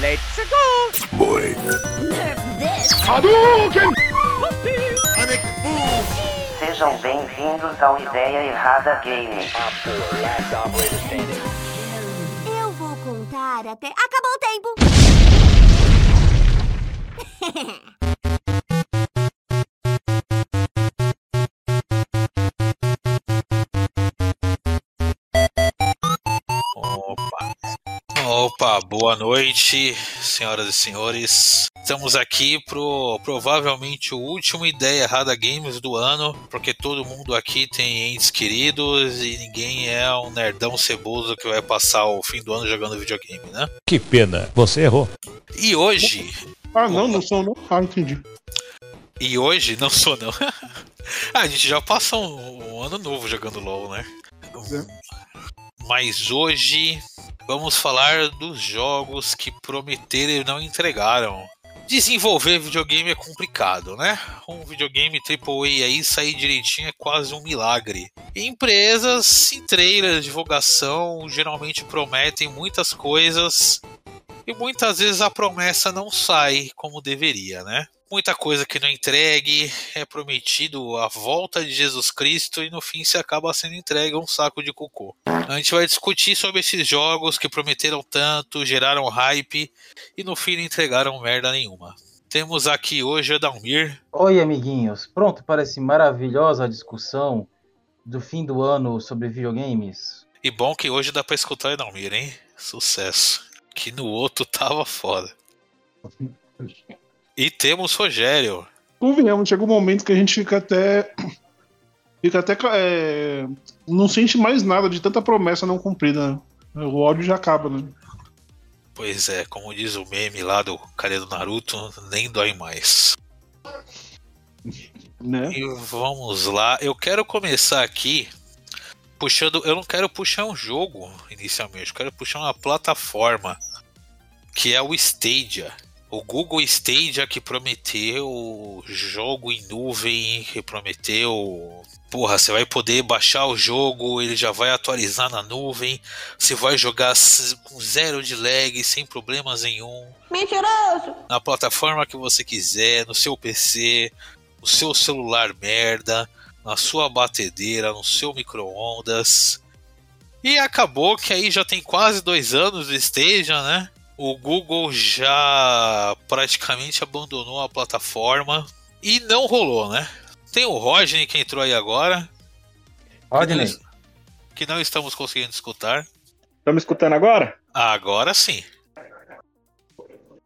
Let's go! Boy. Nerf this! Hadouken! Sejam bem-vindos ao Ideia Errada Game. Eu vou contar até. Acabou o tempo! boa noite, senhoras e senhores. Estamos aqui pro provavelmente o último Ideia Errada Games do ano, porque todo mundo aqui tem entes queridos e ninguém é um nerdão ceboso que vai passar o fim do ano jogando videogame, né? Que pena, você errou. E hoje, Ah, não, não sou não. Ah, entendi. e hoje não sou não. ah, a gente já passou um, um ano novo jogando LoL, né? Mas hoje vamos falar dos jogos que prometeram e não entregaram. Desenvolver videogame é complicado, né? Um videogame AAA aí sair direitinho é quase um milagre. Empresas em trailers, divulgação, geralmente prometem muitas coisas e muitas vezes a promessa não sai como deveria, né? Muita coisa que não entregue, é prometido a volta de Jesus Cristo e no fim se acaba sendo entregue um saco de cocô. A gente vai discutir sobre esses jogos que prometeram tanto, geraram hype e no fim não entregaram merda nenhuma. Temos aqui hoje a Dalmir. Oi, amiguinhos. Pronto para essa maravilhosa discussão do fim do ano sobre videogames? E bom que hoje dá pra escutar o Edalmir, hein? Sucesso. Que no outro tava foda. E temos Rogério. Convenhamos, chega um momento que a gente fica até. Fica até. é, não sente mais nada de tanta promessa não cumprida. né? O ódio já acaba, né? Pois é, como diz o meme lá do cara do Naruto, nem dói mais. né? E vamos lá. Eu quero começar aqui puxando. Eu não quero puxar um jogo inicialmente, eu quero puxar uma plataforma que é o Stadia. O Google Stadia que prometeu jogo em nuvem, que prometeu. Porra, você vai poder baixar o jogo, ele já vai atualizar na nuvem, você vai jogar com zero de lag, sem problemas nenhum Mentiroso! na plataforma que você quiser, no seu PC, no seu celular merda, na sua batedeira, no seu micro-ondas. E acabou que aí já tem quase dois anos do Stadia, né? O Google já praticamente abandonou a plataforma e não rolou, né? Tem o Rodney que entrou aí agora, Rodney, que não estamos conseguindo escutar. Me escutando agora? Agora sim.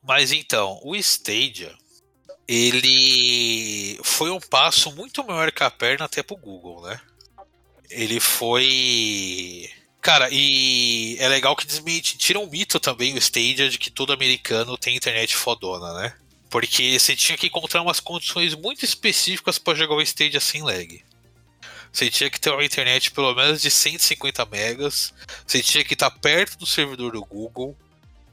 Mas então, o Stadia, ele foi um passo muito maior que a perna até pro Google, né? Ele foi. Cara, e é legal que tira um mito também o Stadia de que todo americano tem internet fodona, né? Porque você tinha que encontrar umas condições muito específicas para jogar o Stadia sem lag. Você tinha que ter uma internet pelo menos de 150 megas. Você tinha que estar perto do servidor do Google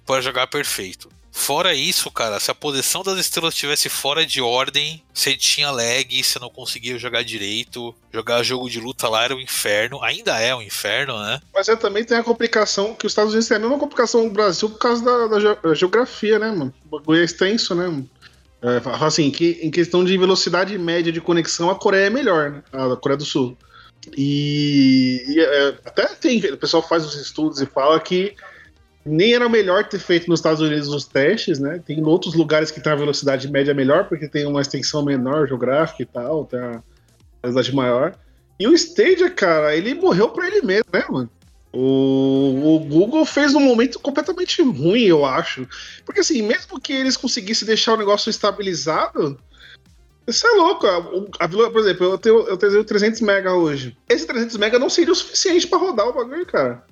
para jogar perfeito. Fora isso, cara, se a posição das estrelas estivesse fora de ordem, você tinha lag, você não conseguia jogar direito. Jogar jogo de luta lá era um inferno. Ainda é um inferno, né? Mas é, também tem a complicação que os Estados Unidos têm a mesma complicação do Brasil por causa da, da da geografia, né, mano? O bagulho é extenso, né? mano? É, assim, que em questão de velocidade média de conexão, a Coreia é melhor, né? A Coreia do Sul. E, e, é, até tem, o pessoal faz os estudos e fala que nem era melhor ter feito nos Estados Unidos os testes, né? Tem outros lugares que tem a velocidade média melhor, porque tem uma extensão menor geográfica e tal, tem a velocidade maior. E o Stadia, cara, ele morreu pra ele mesmo, né, mano? O, o Google fez num momento completamente ruim, eu acho. Porque assim, mesmo que eles conseguissem deixar o negócio estabilizado, isso é louco. A, a por exemplo, eu tenho, eu tenho 300 mega hoje. Esse 300 mega não seria o suficiente pra rodar o bagulho, cara.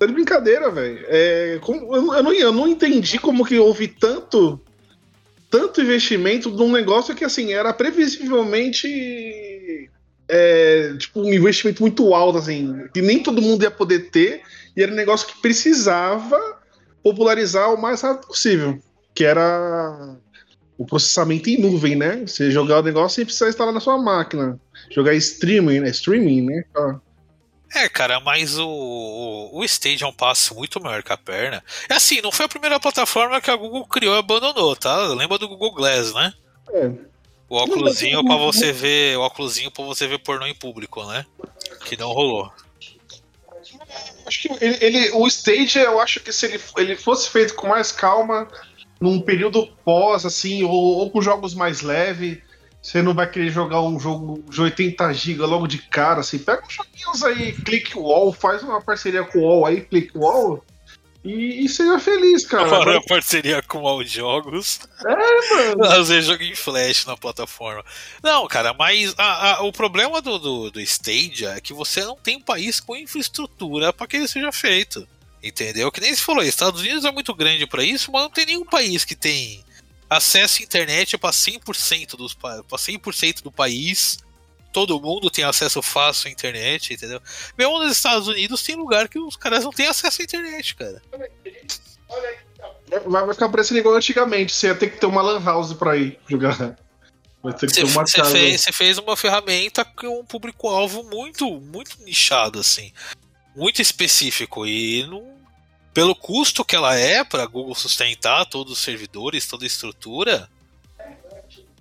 Tá de brincadeira, velho. É, eu, não- eu, não, entendi como que houve tanto tanto investimento num negócio que assim era previsivelmente é, tipo um investimento muito alto assim que nem todo mundo ia poder ter e era um negócio que precisava popularizar o mais rápido possível que era o processamento em nuvem né você jogar o negócio sem precisar instalar na sua máquina jogar streaming né streaming né Ah. É, cara, mas o, o, o Stage é um passo muito maior que a perna. É assim, não foi a primeira plataforma que a Google criou e abandonou, tá? Lembra do Google Glass, né? É. O óculosinho pra você ver. O óculosinho pra você ver pornô em público, né? Que não rolou. Acho que ele, ele- o stage, eu acho que se ele, ele fosse feito com mais calma, num período pós, assim, ou, ou com jogos mais leves, você não vai querer jogar um jogo de 80 GB logo de cara, assim. Pega uns joguinhos aí, click wall, faz uma parceria com o wall aí, click wall, e, e seja feliz, cara. Parou a parceria com os jogos. É, mano. Fazer jogo em flash na plataforma. Não, cara, mas a- a- o problema do, do, do Stadia é que você não tem um país com infraestrutura para que ele seja feito. Entendeu? Que nem se falou, Estados Unidos é muito grande para isso, mas não tem nenhum país que tem acesso à internet para 100% dos pa- pra 100% do país. Todo mundo tem acesso fácil à internet, entendeu? Mesmo nos Estados Unidos tem lugar que os caras não têm acesso à internet, cara. Vai vai ficar parecendo igual antigamente, você ia ter que ter uma lan house pra ir jogar. Você fez, fez uma ferramenta com um público-alvo muito, muito nichado, assim. Muito específico. E não, pelo custo que ela é para Google sustentar todos os servidores, toda a estrutura,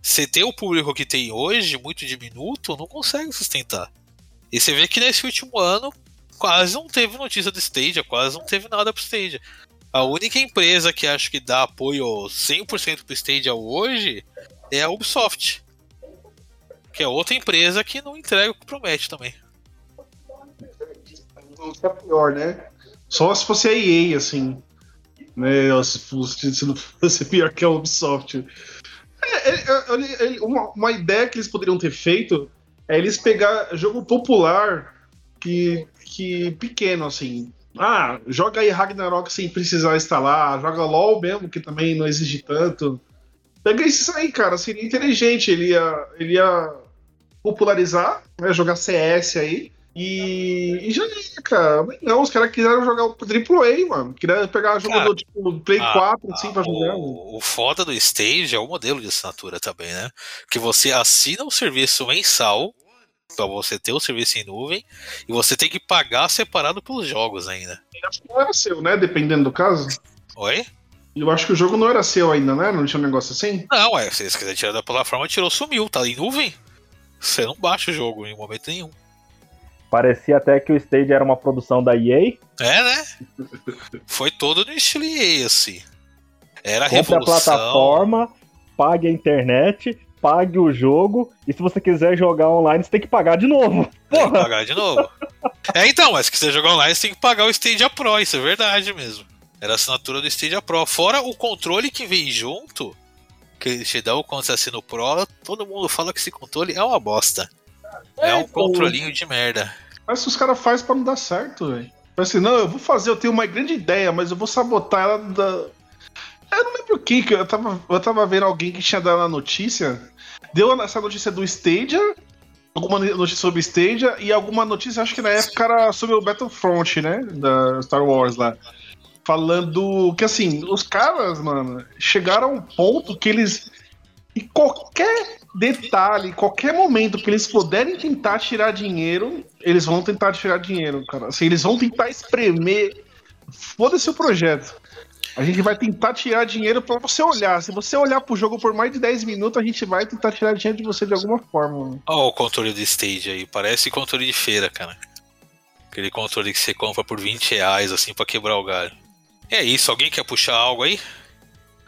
você ter o público que tem hoje, muito diminuto, não consegue sustentar. E você vê que nesse último ano quase não teve notícia do Stadia, quase não teve nada pro Stadia. A única empresa que acho que dá apoio 100% pro Stadia hoje é a Ubisoft. Que é outra empresa que não entrega o que promete também. Não é pior, né? Só se fosse a EA, assim. Né? Se, fosse, se não fosse pior que a Ubisoft. É, é, é, é, uma, uma ideia que eles poderiam ter feito é eles pegar jogo popular que, que pequeno, assim. Ah, joga aí Ragnarok sem precisar instalar, joga LOL mesmo, que também não exige tanto. Pega isso aí, cara, seria inteligente. Ele ia, ele ia popularizar, né, jogar CS aí. E, e já era, cara. Não, os caras quiseram jogar o AAA, mano. Queriam pegar jogador tipo Play Ah, 4 assim pra jogar. O, o foda do Stage é o modelo de assinatura também, né? Que você assina um serviço mensal pra você ter o serviço em nuvem e você tem que pagar separado pelos jogos ainda. Acho que não era seu, né? Dependendo do caso. Oi? Eu acho que o jogo não era seu ainda, né? Não tinha um negócio assim? Não, é, se você quiser tirar da plataforma, tirou, sumiu, tá em nuvem. Você não baixa o jogo em momento nenhum. Parecia até que o Stage era uma produção da EA. É, né? Foi todo no estilo EA, assim. Era a Compre a revolução. plataforma, pague a internet, pague o jogo, e se você quiser jogar online, você tem que pagar de novo. Tem que Porra! pagar de novo. É, então, mas se quiser jogar online, você tem que pagar o Stadia Pro, isso é verdade mesmo. Era a assinatura do Stadia Pro. Fora o controle que vem junto, que te dão quando você assina o Pro, todo mundo fala que esse controle é uma bosta. É, um pô. controlinho de merda. Mas os caras fazem pra não dar certo, velho. Assim, não, eu vou fazer, eu tenho uma grande ideia, mas eu vou sabotar ela da. Eu não lembro quem que eu tava, eu tava vendo alguém que tinha dado a notícia. Deu essa notícia do Stadia, alguma notícia sobre Stadia e alguma notícia, acho que na época era sobre o Battlefront, né? Da Star Wars lá. Falando que assim, os caras, mano, chegaram a um ponto que eles. Em qualquer detalhe, qualquer momento que eles puderem tentar tirar dinheiro, eles vão tentar tirar dinheiro, cara. Assim, eles vão tentar espremer. Foda-se o projeto. A gente vai tentar tirar dinheiro pra você olhar. Se você olhar pro jogo por mais de 10 minutos, a gente vai tentar tirar dinheiro de você de alguma forma. Olha o controle do Stage aí, parece controle de feira, cara. Aquele controle que você compra por 20 reais, assim, pra quebrar o galho. É isso, alguém quer puxar algo aí?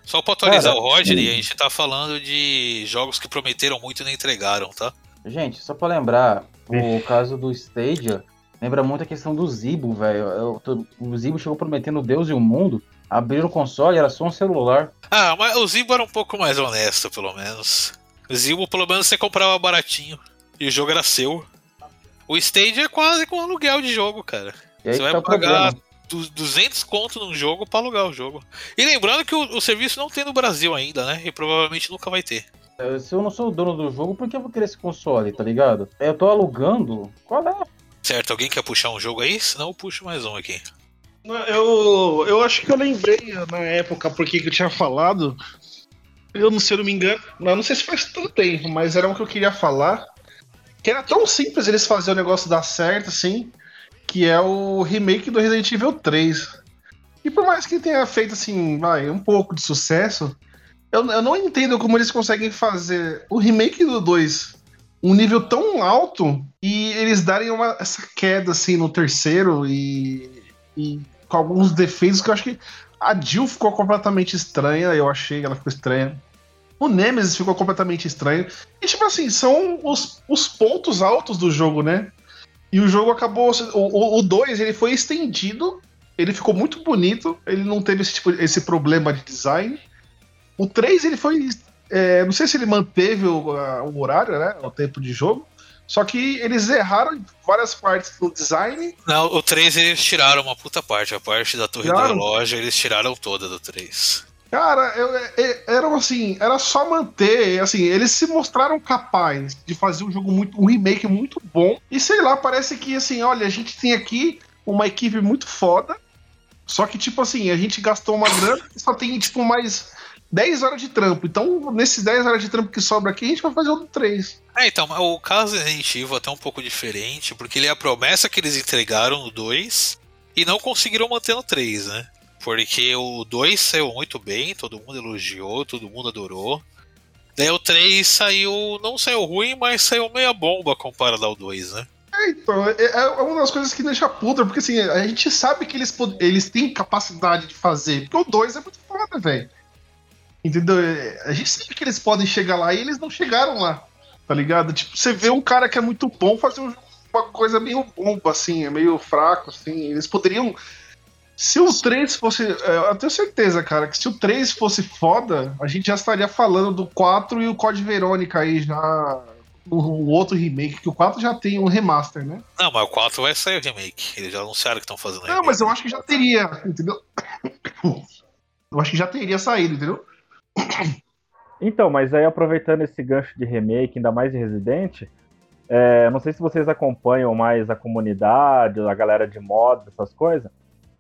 Só pra atualizar Cara, o Rodney, a gente tá falando de jogos que prometeram muito e não entregaram, tá? Gente, só pra lembrar, o caso do Stadia lembra muito a questão do Zibo, velho. O Zibo chegou prometendo Deus e o mundo, abriram o console, era só um celular. Ah, mas o Zibo era um pouco mais honesto, pelo menos. O Zibo, pelo menos, você comprava baratinho. E o jogo era seu. O Stage é quase com aluguel de jogo, cara. E aí Você vai tá pagar 200 conto num jogo pra alugar o jogo. E lembrando que o, o serviço não tem no Brasil ainda, né? E provavelmente nunca vai ter. Eh, Se eu não sou o dono do jogo, por que eu vou querer esse console, tá ligado? Eu tô alugando. Qual é? Certo? Alguém quer puxar um jogo aí? Senão eu puxo mais um aqui. Eu, eu acho que eu lembrei na época porque que eu tinha falado. Eu não sei, eu não me engano. Eu não sei se faz tanto tempo, mas era um que eu queria falar. Que era tão simples eles fazerem o negócio dar certo, assim. Que é o remake do Resident Evil 3. E por mais que tenha feito, assim, vai, um pouco de sucesso, eu, eu não entendo como eles conseguem fazer o remake do 2 um nível tão alto e eles darem uma, essa queda, assim, no terceiro e, e com alguns defeitos que eu acho que a Jill ficou completamente estranha, eu achei, ela ficou estranha. O Nemesis ficou completamente estranho. E, tipo assim, são os, os pontos altos do jogo, né? E o jogo acabou. O 2 ele foi estendido, ele ficou muito bonito, ele não teve esse, tipo, esse problema de design. O 3 ele foi. É, não sei se ele manteve o, a, o horário, né? O tempo de jogo. Só que eles erraram em várias partes do design. Não, o 3 eles tiraram uma puta parte. A parte da torre Tiraram? da loja eles tiraram toda do 3. Cara, eu, eu- era assim, era só manter, assim, eles se mostraram capazes de fazer um jogo muito, um remake muito bom. E sei lá, parece que assim, olha, a gente tem aqui uma equipe muito foda. Só que, tipo assim, a gente gastou uma grana e só tem, tipo, mais 10 horas de trampo. Então, nesses 10 horas de trampo que sobra aqui, a gente vai fazer o do 3. É, então, o caso Resident Evil é até um pouco diferente, porque ele é a promessa que eles entregaram no 2 e não conseguiram manter no 3, né? Porque o 2 saiu muito bem, todo mundo elogiou, todo mundo adorou. Daí o 3 saiu, não saiu ruim, mas saiu meia bomba comparado ao 2, né? É, então, é, é uma das coisas que deixa puta, porque assim, a gente sabe que eles, eles têm capacidade de fazer, porque o 2 é muito foda, velho. Entendeu? É, A gente sabe que eles podem chegar lá e eles não chegaram lá, tá ligado? Tipo, você vê um cara que é muito bom fazer um- uma coisa meio bomba, assim, é meio fraco, assim. Eles poderiam. Se o 3 fosse. é, Eu tenho certeza, cara, que se o 3 fosse foda, a gente já estaria falando do 4 e o Code Verônica aí já. O, o outro remake, que o 4 já tem um remaster, né? Não, mas o 4 vai sair o remake. Eles já anunciaram que estão fazendo Não, remake. mas eu acho que já teria, entendeu? Eu acho que já teria saído, entendeu? Então, mas aí aproveitando esse gancho de remake, ainda mais de Resident, é, não sei se vocês acompanham mais a comunidade, a galera de mods, essas coisas.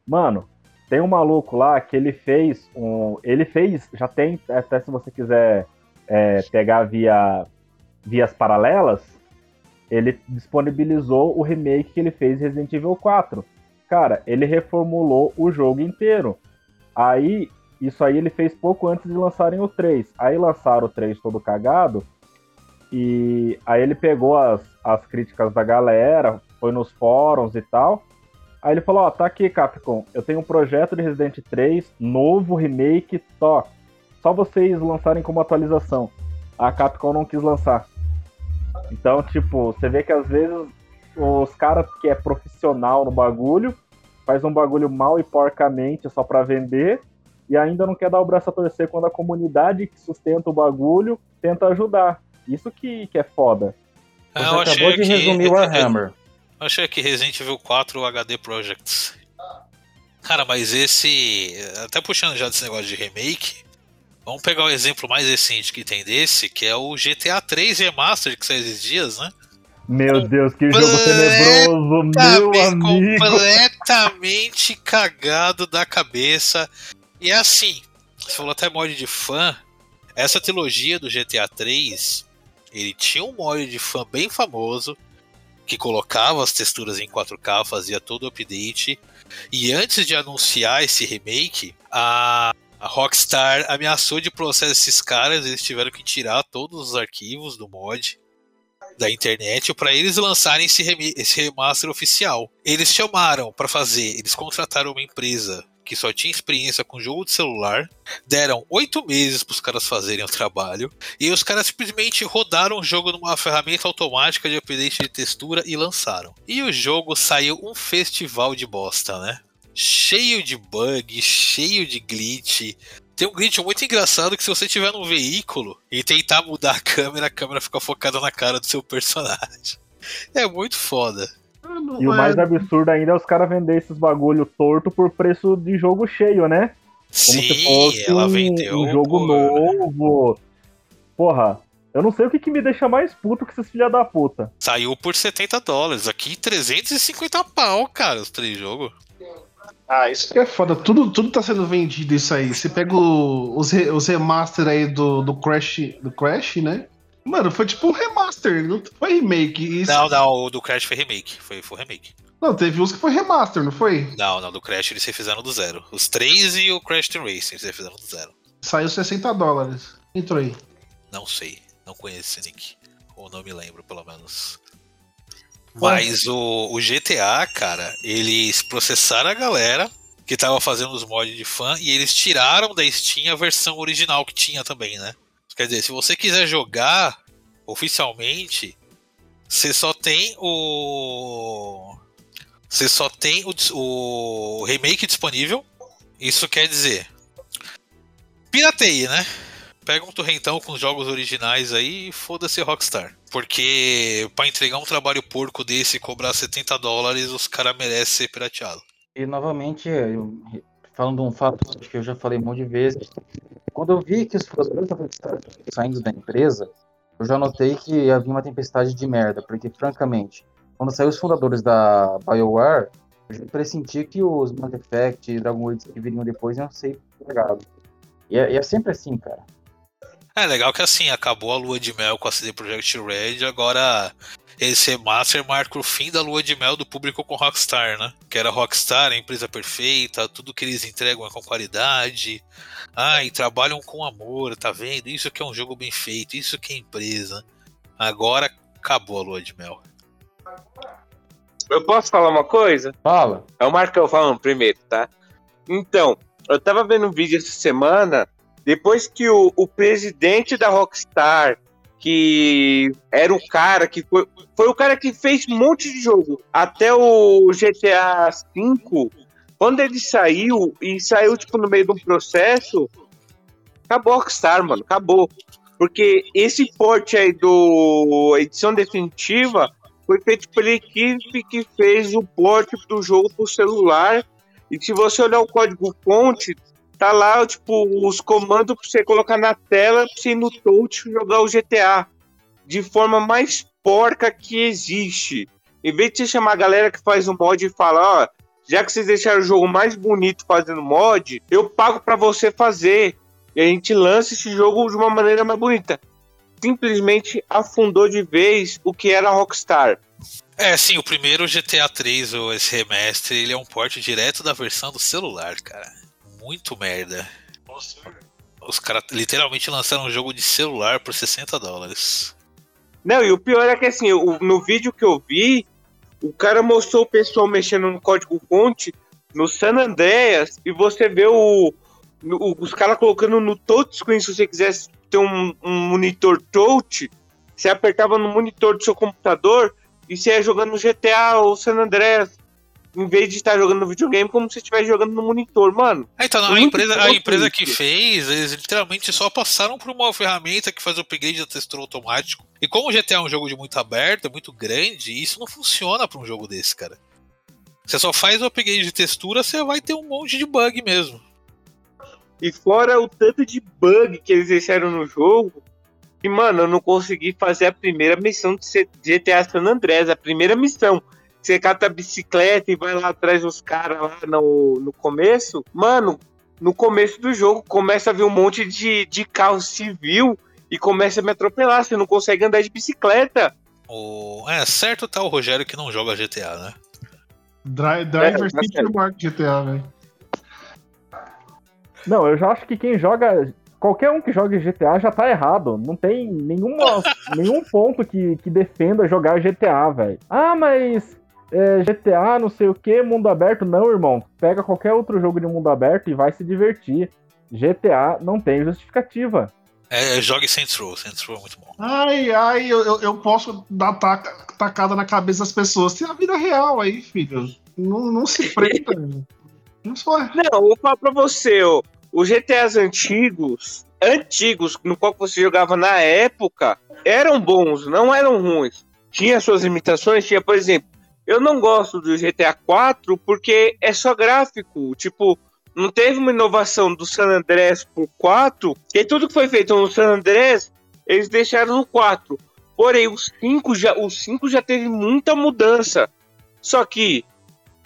Mano, tem um maluco lá que ele fez um. Ele fez, já tem, até se você quiser é, pegar via vias paralelas, ele disponibilizou o remake que ele fez de Resident Evil 4. Cara, ele reformulou o jogo inteiro. Aí, isso aí ele fez pouco antes de lançarem o 3. Aí lançaram o 3 todo cagado. E aí ele pegou as, as críticas da galera, foi nos fóruns e tal. Aí ele falou, ó, tá aqui, Capcom, eu tenho um projeto de Resident 3, novo remake, só. Só vocês lançarem como atualização. A Capcom não quis lançar. Então, tipo, você vê que às vezes os caras que é profissional no bagulho faz um bagulho mal e porcamente só pra vender e ainda não quer dar o braço a torcer quando a comunidade que sustenta o bagulho tenta ajudar. Isso que, que é foda. Ah, Você eu acabou de resumir Warhammer. Achei que Resident Evil 4 HD Projects. Cara, mas esse. Até puxando já desse negócio de remake. Vamos pegar o exemplo mais recente que tem desse, que é o GTA 3 Remastered que saiu esses dias, né? Meu Deus, que jogo tenebroso, meu amigo. completamente cagado da cabeça. E é assim, você falou até mod de fã. Essa trilogia do GTA 3, ele tinha um mod de fã bem famoso que colocava as texturas em 4K, fazia todo o update. E antes de anunciar esse remake, a, Rockstar ameaçou de processar esses caras, eles tiveram que tirar todos os arquivos do mod da internet para eles lançarem esse, esse remaster oficial. Eles chamaram para fazer, eles contrataram uma empresa que só tinha experiência com jogo de celular, deram oito meses para os caras fazerem o trabalho e os caras simplesmente rodaram o jogo numa ferramenta automática de update de textura e lançaram. E o jogo saiu um festival de bosta, né? Cheio de bug, cheio de glitch. Tem um glitch muito engraçado que se você tiver num veículo e tentar mudar a câmera, a câmera fica focada na cara do seu personagem. É muito foda. E o mais absurdo ainda é os caras vender esses bagulho torto por preço de jogo cheio, né? Como Sim, se fosse ela um, vendeu um jogo por- novo. Porra, eu não sei o que, que me deixa mais puto que esses filha da puta. Saiu por 70 dólares. Aqui 350 pau, cara, os três jogos. Ah, isso que é foda. Tudo, tudo tá sendo vendido isso aí. Você pega o- os, re- os remaster aí do, do Crash, do Crash, né? Mano, foi tipo um remaster, não foi remake. Isso... Não, não, o do Crash foi remake. Foi, foi remake. Não, teve uns que foi remaster, não foi? Não, não, do Crash eles refizeram do zero. Os três e o Crash Team Racing eles refizeram do zero. Saiu 60 dólares. Entrou aí. Não sei, não conheço esse nick. Ou não me lembro, pelo menos. Mas o, o GTA, cara, eles processaram a galera que tava fazendo os mods de fã e eles tiraram da Steam a versão original que tinha também, né? Quer dizer, se você quiser jogar oficialmente, você só tem o. Você só tem o, o remake disponível. Isso quer dizer. Pirateia, né? Pega um torrentão com os jogos originais aí e foda-se Rockstar. Porque pra entregar um trabalho porco desse e cobrar 70 dólares, os caras merecem ser pirateado. E novamente, falando um fato que eu já falei um monte de vezes, quando eu vi que os funcionários estavam saindo da empresa, eu já notei que havia uma tempestade de merda, porque francamente, quando saiu os fundadores da BioWare, eu já pressenti que os Mass Effect e Dragon Age que viriam depois iam ser pegados. E é, é sempre assim, cara. É legal que assim, acabou a lua de mel com a CD Projekt Red, agora esse remaster marca o fim da lua de mel do público com Rockstar, né? Que era Rockstar, a empresa perfeita, tudo que eles entregam é com qualidade. Ai, trabalham com amor, tá vendo? Isso que é um jogo bem feito, isso que é empresa. Agora acabou a lua de mel. Eu posso falar uma coisa? Fala. É o Marcão falando primeiro, tá? Então, eu tava vendo um vídeo essa semana, depois que o, o presidente da Rockstar, que era o cara que foi, foi o cara que fez um monte de jogo, até o GTA V, quando ele saiu, e saiu tipo no meio de um processo, acabou a Rockstar, mano, acabou. Porque esse porte aí do edição definitiva foi feito pela equipe que fez o porte do jogo pro celular. E se você olhar o código fonte, tá lá, tipo, os comandos pra você colocar na tela pra você ir no touch jogar o GTA. De forma mais porca que existe. Em vez de você chamar a galera que faz o mod e falar, ó, já que vocês deixaram o jogo mais bonito fazendo mod, eu pago pra você fazer. E a gente lança esse jogo de uma maneira mais bonita. Simplesmente afundou de vez o que era a Rockstar. É, sim, o primeiro GTA 3, ou esse remaster, ele é um porte direto da versão do celular, cara. Muito merda. Os caras literalmente lançaram um jogo de celular por 60 dólares. Não, e o pior é que assim, o- no vídeo que eu vi, o cara mostrou o pessoal mexendo no código fonte no San Andreas e você vê o, no- os caras colocando no touchscreen se você quisesse ter um, um monitor touch, você apertava no monitor do seu computador e você ia jogando no GTA ou San Andreas. Em vez de estar jogando no videogame, como se estivesse jogando no monitor, mano. Ah, então, não, a Muito empresa, a empresa que fez, eles literalmente só passaram por uma ferramenta que faz o upgrade da textura automático. E como o GTA é um jogo de muito aberto, é muito grande, isso não funciona pra um jogo desse, cara. Você só faz o upgrade de textura, você vai ter um monte de bug mesmo. E fora o tanto de bug que eles deixaram no jogo, que, mano, eu não consegui fazer a primeira missão de GTA San Andreas, a primeira missão. Você cata a bicicleta e vai lá atrás dos caras lá no, no começo. Mano, no começo do jogo começa a vir um monte de, de carro civil e começa a me atropelar. Você não consegue andar de bicicleta. O... É, certo tá o Rogério que não joga GTA, né? Dri Driver É, Feature Mark GTA, velho. Não, eu já acho que quem joga. Qualquer um que jogue GTA já tá errado. Não tem nenhuma, nenhum ponto que, que defenda jogar GTA, velho. Ah, mas é, GTA, não sei o que, mundo aberto. Não, irmão. Pega qualquer outro jogo de mundo aberto e vai se divertir. GTA não tem justificativa. É, jogue Saints Row, Saints Row é muito bom. Ai, ai, eu, eu, posso dar taca, tacada na cabeça das pessoas. Tem a vida real aí, filho. Não, não se prenda. não só. Não, eu vou falar pra você, ó. Os GTAs antigos, antigos, no qual você jogava na época, eram bons, não eram ruins. Tinha suas limitações, tinha, por exemplo, eu não gosto do GTA 4 porque é só gráfico. Tipo, não teve uma inovação do San Andreas pro 4, que tudo que foi feito no San Andreas, eles deixaram no 4. Porém, o 5 já, o 5 já teve muita mudança. Só que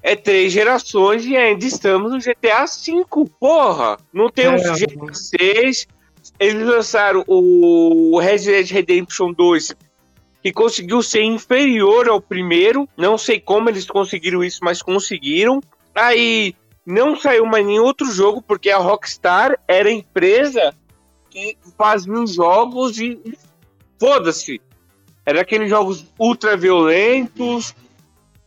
é três gerações e ainda estamos no GTA V, porra. Não tem o GTA 6, eles lançaram o Red Dead Redemption 2, que conseguiu ser inferior ao primeiro. Não sei como eles conseguiram isso, mas conseguiram. Aí não saiu mais nenhum outro jogo, porque a Rockstar era a empresa que fazia os jogos e foda-se. Era aqueles jogos ultra violentos,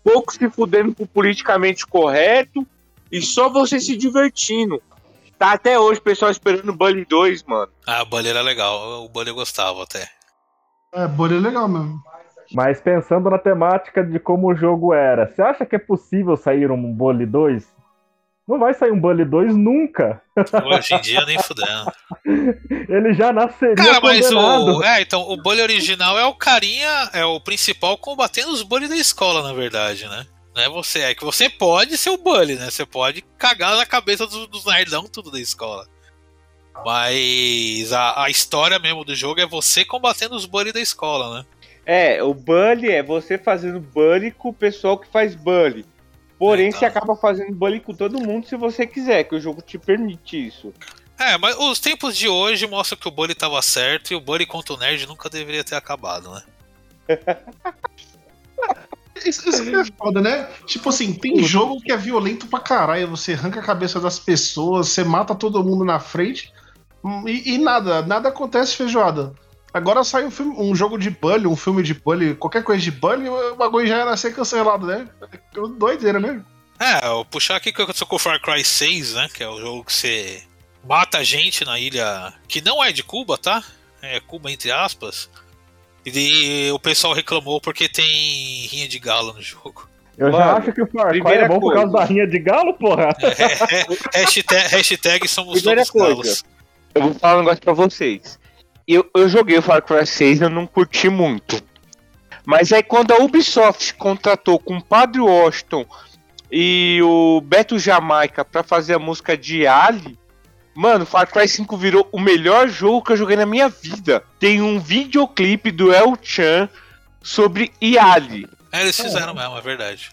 pouco se fudendo com politicamente correto e só você se divertindo. Tá até hoje o pessoal esperando o Bully 2, mano. Ah, o Bully era legal. O Bully eu gostava até. É, Bully é legal mesmo. Mas pensando na temática de como o jogo era, você acha que é possível sair um Bully 2? Não vai sair um Bully 2 nunca. Hoje em dia nem fudendo. Ele já nasceria Cara, mas condenado. o. É, então, o Bully original é o carinha, é o principal combatendo os Bully da escola, na verdade, né? Não é você, é que você pode ser o Bully, né? Você pode cagar na cabeça dos, dos nerdão tudo da escola. Mas a, a história mesmo do jogo é você combatendo os Bully da escola, né? É, o bully é você fazendo bully com o pessoal que faz bully. Porém, É, então. você acaba fazendo bully com todo mundo se você quiser, que o jogo te permite isso. É, mas os tempos de hoje mostram que o Bully tava certo e o Bully contra o Nerd nunca deveria ter acabado, né? Isso, isso que é foda, né? Tipo assim, tem jogo que é violento pra caralho. Você arranca a cabeça das pessoas, você mata todo mundo na frente e, e nada, nada acontece feijoada. Agora sai um, filme- um jogo de bully, um filme de bully, qualquer coisa de bully, o bagulho já era ser cancelado, né? Doideira, né? É, eu puxar aqui que aconteceu com o Far Cry 6, né? Que é o jogo que você mata gente na ilha que não é de Cuba, tá? É Cuba entre aspas. E o pessoal reclamou porque tem rinha de galo no jogo. Eu já Mano, acho que o Far Cry é bom por coisa. causa da rinha de galo, porra. É, hashtag, hashtag somos Primeira todos coisa. galos. Eu vou falar um negócio pra vocês. Eu, eu joguei o Far Cry 6 eu não curti muito. Mas aí quando a Ubisoft contratou com o Padre Washington e o Beto Jamaica pra fazer a música de Ali, mano, Far Cry 5 virou o melhor jogo que eu joguei na minha vida. Tem um videoclipe do El Chan sobre Yali. É, eles fizeram mesmo, é verdade.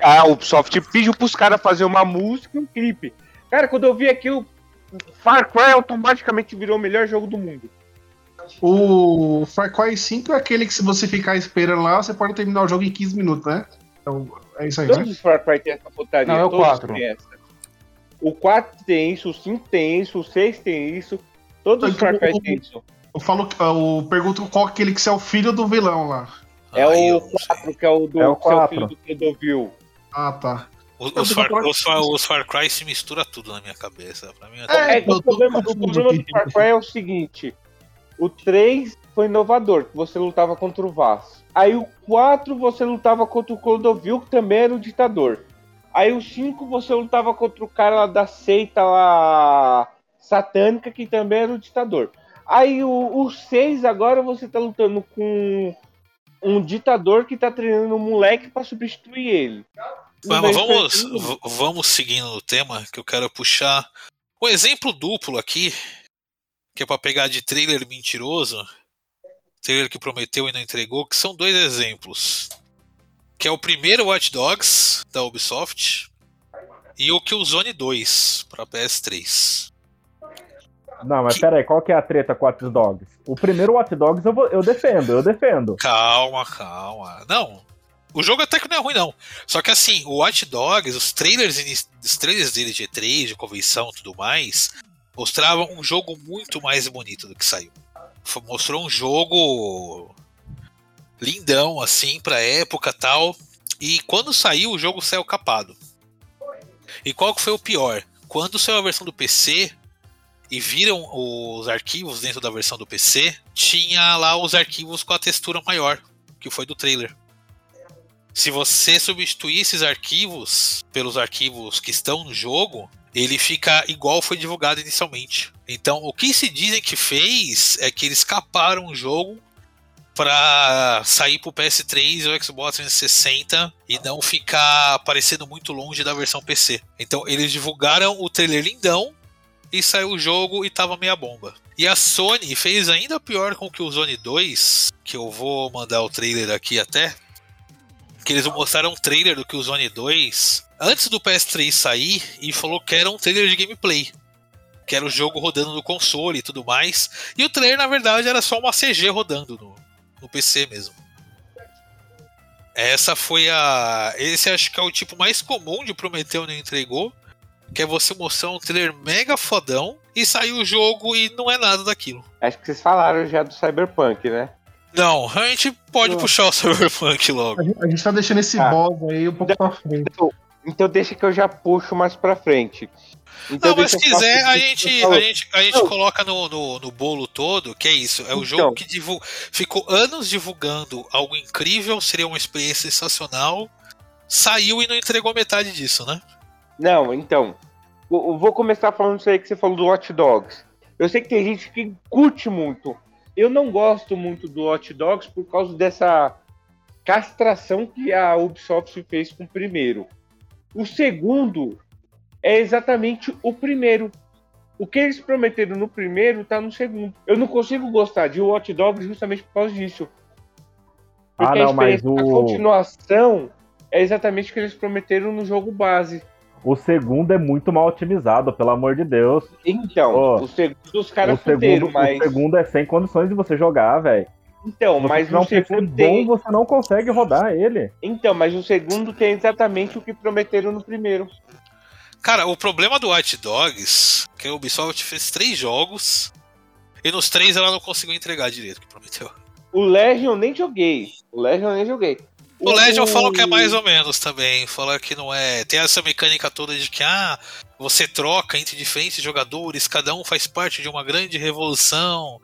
A Ubisoft pediu pros caras fazer uma música e um clipe. Cara, quando eu vi aquilo, Far Cry automaticamente virou o melhor jogo do mundo. O Far Cry 5 é aquele que se você ficar esperando lá, você pode terminar o jogo em 15 minutos, né? Então, é isso aí, Todos né? os Far Cry tem essa putaria. Não, é o todos 4. têm essa. O 4 tem isso, o 5 tem isso, o 6 tem isso. Todos os Então, Far Cry tem isso. Eu falo, eu pergunto qual aquele que você é o filho do vilão lá. É eu o não sei. 4, que é o do É o é o 4. filho do Clodovil. Ah, tá. Os, Far, os, Far, os Far Cry se mistura tudo na minha cabeça. Pra mim é, É, o problema, o problema do Far Cry é o seguinte: o 3 foi inovador, que você lutava contra o Vasco. Aí o 4 você lutava contra o Clodovil, que também era o ditador. Aí o 5 você lutava contra o cara lá da seita lá satânica, que também era o ditador. Aí o 6 agora você tá lutando com um ditador que tá treinando um moleque pra substituir ele. Mas, mas vamos, vamos seguindo no tema, que eu quero puxar um exemplo duplo aqui, que é pra pegar de trailer mentiroso, trailer que prometeu e não entregou, que são dois exemplos. Que é o primeiro Watch Dogs, da Ubisoft, e o Killzone 2, pra PS3. Não, mas Que- pera aí, qual que é a treta com o Watch Dogs? O primeiro Watch Dogs eu, vou- eu defendo, eu defendo. Calma, calma. Não. O jogo até que não é ruim, não. Só que assim, o Watch Dogs, os trailers, os trailers dele de E3, de convenção e tudo mais, mostravam um jogo muito mais bonito do que saiu. Mostrou um jogo lindão, assim, pra época tal. E quando saiu, o jogo saiu capado. E qual que foi o pior? Quando saiu a versão do PC e viram os arquivos dentro da versão do PC, tinha lá os arquivos com a textura maior, que foi do trailer. Se você substituir esses arquivos pelos arquivos que estão no jogo, ele fica igual foi divulgado inicialmente. Então, o que se dizem que fez é que eles caparam o jogo para sair pro PS3 ou Xbox 360 e não ficar parecendo muito longe da versão PC. Então, eles divulgaram o trailer lindão e saiu o jogo e tava meia bomba. E a Sony fez ainda pior com que o Zone 2, que eu vou mandar o trailer aqui até, que eles mostraram um trailer do que o Zone 2 antes do PS3 sair e falou que era um trailer de gameplay. que era o jogo rodando no console e tudo mais. E o trailer, na verdade, era só uma CG rodando no, no PC mesmo. Essa foi a. Esse acho que é o tipo mais comum de Prometeu não entregou. Que é você mostrar um trailer mega fodão e sair o jogo e não é nada daquilo. Acho que vocês falaram já do Cyberpunk, né? Não, a gente pode Não. puxar o Cyberpunk logo. A gente, a gente tá deixando esse Ah. boss aí um pouco pra frente. Então deixa que eu já puxo mais pra frente. Então Não, mas se quiser, a gente, a gente, a gente Não. coloca no, no, no bolo todo, que é isso. É o Então. jogo que divul... ficou anos divulgando algo incrível, seria uma experiência sensacional. Saiu e não entregou metade disso, né? Não, então. Eu eu vou começar falando isso aí que você falou do Hot Dogs. Eu sei que tem gente que curte muito. Eu não gosto muito do Hot Dogs por causa dessa castração que a Ubisoft fez com o primeiro. O segundo é exatamente o primeiro. O que eles prometeram no primeiro tá no segundo. Eu não consigo gostar de Hot Dogs justamente por causa disso. Ah, Porque a não, mas o- continuação é exatamente o que eles prometeram no jogo base. O segundo é muito mal otimizado, pelo amor de Deus. Então, Ó, o segundo os O caras segundo, fuderam, mas. o segundo é sem condições de você jogar, velho. Então, Se mas você não segundo bom, tem. você não consegue rodar ele. Então, mas o segundo tem exatamente o que prometeram no primeiro. Cara, o problema do Watch Dogs é que a Ubisoft fez três jogos e nos três ela não conseguiu entregar direito o que prometeu. O Legion eu nem joguei. O Legion eu nem joguei. O Legion falam que é mais ou menos também. Fala que não é. Tem essa mecânica toda de que ah, você troca entre diferentes jogadores, cada um faz parte de uma grande revolução,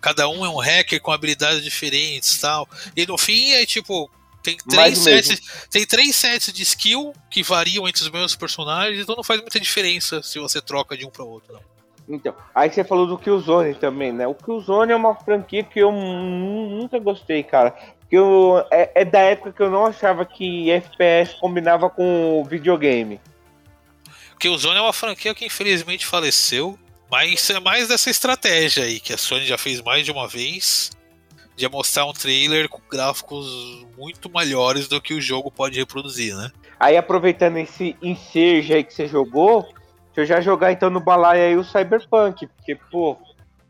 cada um é um hacker com habilidades diferentes tal. E no fim é tipo. Tem três, sets, tem três sets de skill que variam entre os mesmos personagens, então não faz muita diferença se você troca de um para outro. Não. Então, aí você falou do Killzone também, né? O Killzone é uma franquia que eu nu- nunca gostei, cara. Porque eu, é, é da época que eu não achava que FPS combinava com videogame. Porque o Zone é uma franquia que infelizmente faleceu, mas é mais dessa estratégia aí que a Sony já fez mais de uma vez, de mostrar um trailer com gráficos muito melhores do que o jogo pode reproduzir, né? Aí aproveitando esse ensejo aí que você jogou, deixa eu já jogar então no balaio aí o Cyberpunk, porque, pô,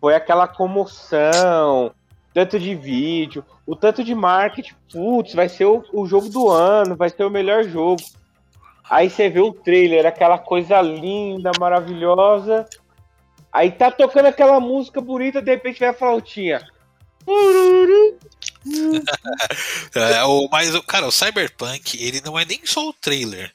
foi aquela comoção, tanto de vídeo, o tanto de marketing, putz, vai ser o, o jogo do ano, vai ser o melhor jogo. Aí você vê o trailer, aquela coisa linda, maravilhosa. Aí tá tocando aquela música bonita, de repente vem a flautinha. É, o, mas, cara, o Cyberpunk, ele não é nem só o trailer.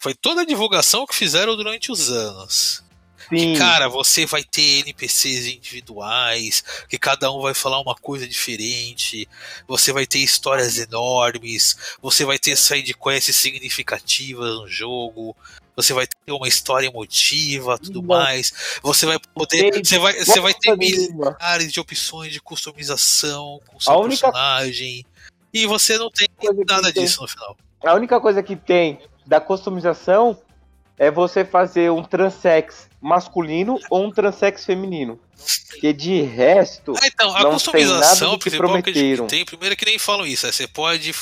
Foi toda a divulgação que fizeram durante os anos. Sim, Que, cara, você vai ter NPCs individuais, que cada um vai falar uma coisa diferente, você vai ter histórias enormes, você vai ter side quests significativas no jogo, você vai ter uma história emotiva, tudo Não. mais. Você vai poder. Tem Você vai, você vai ter milhares de opções de customização com seu A única- personagem. E você não tem nada tem. disso no final. A única coisa que tem da customização é você fazer um transex masculino ou um transex feminino. Porque de resto, Ah, então, a Não tem customização nada do que que tem, primeiro é que nem falam isso, é, você pode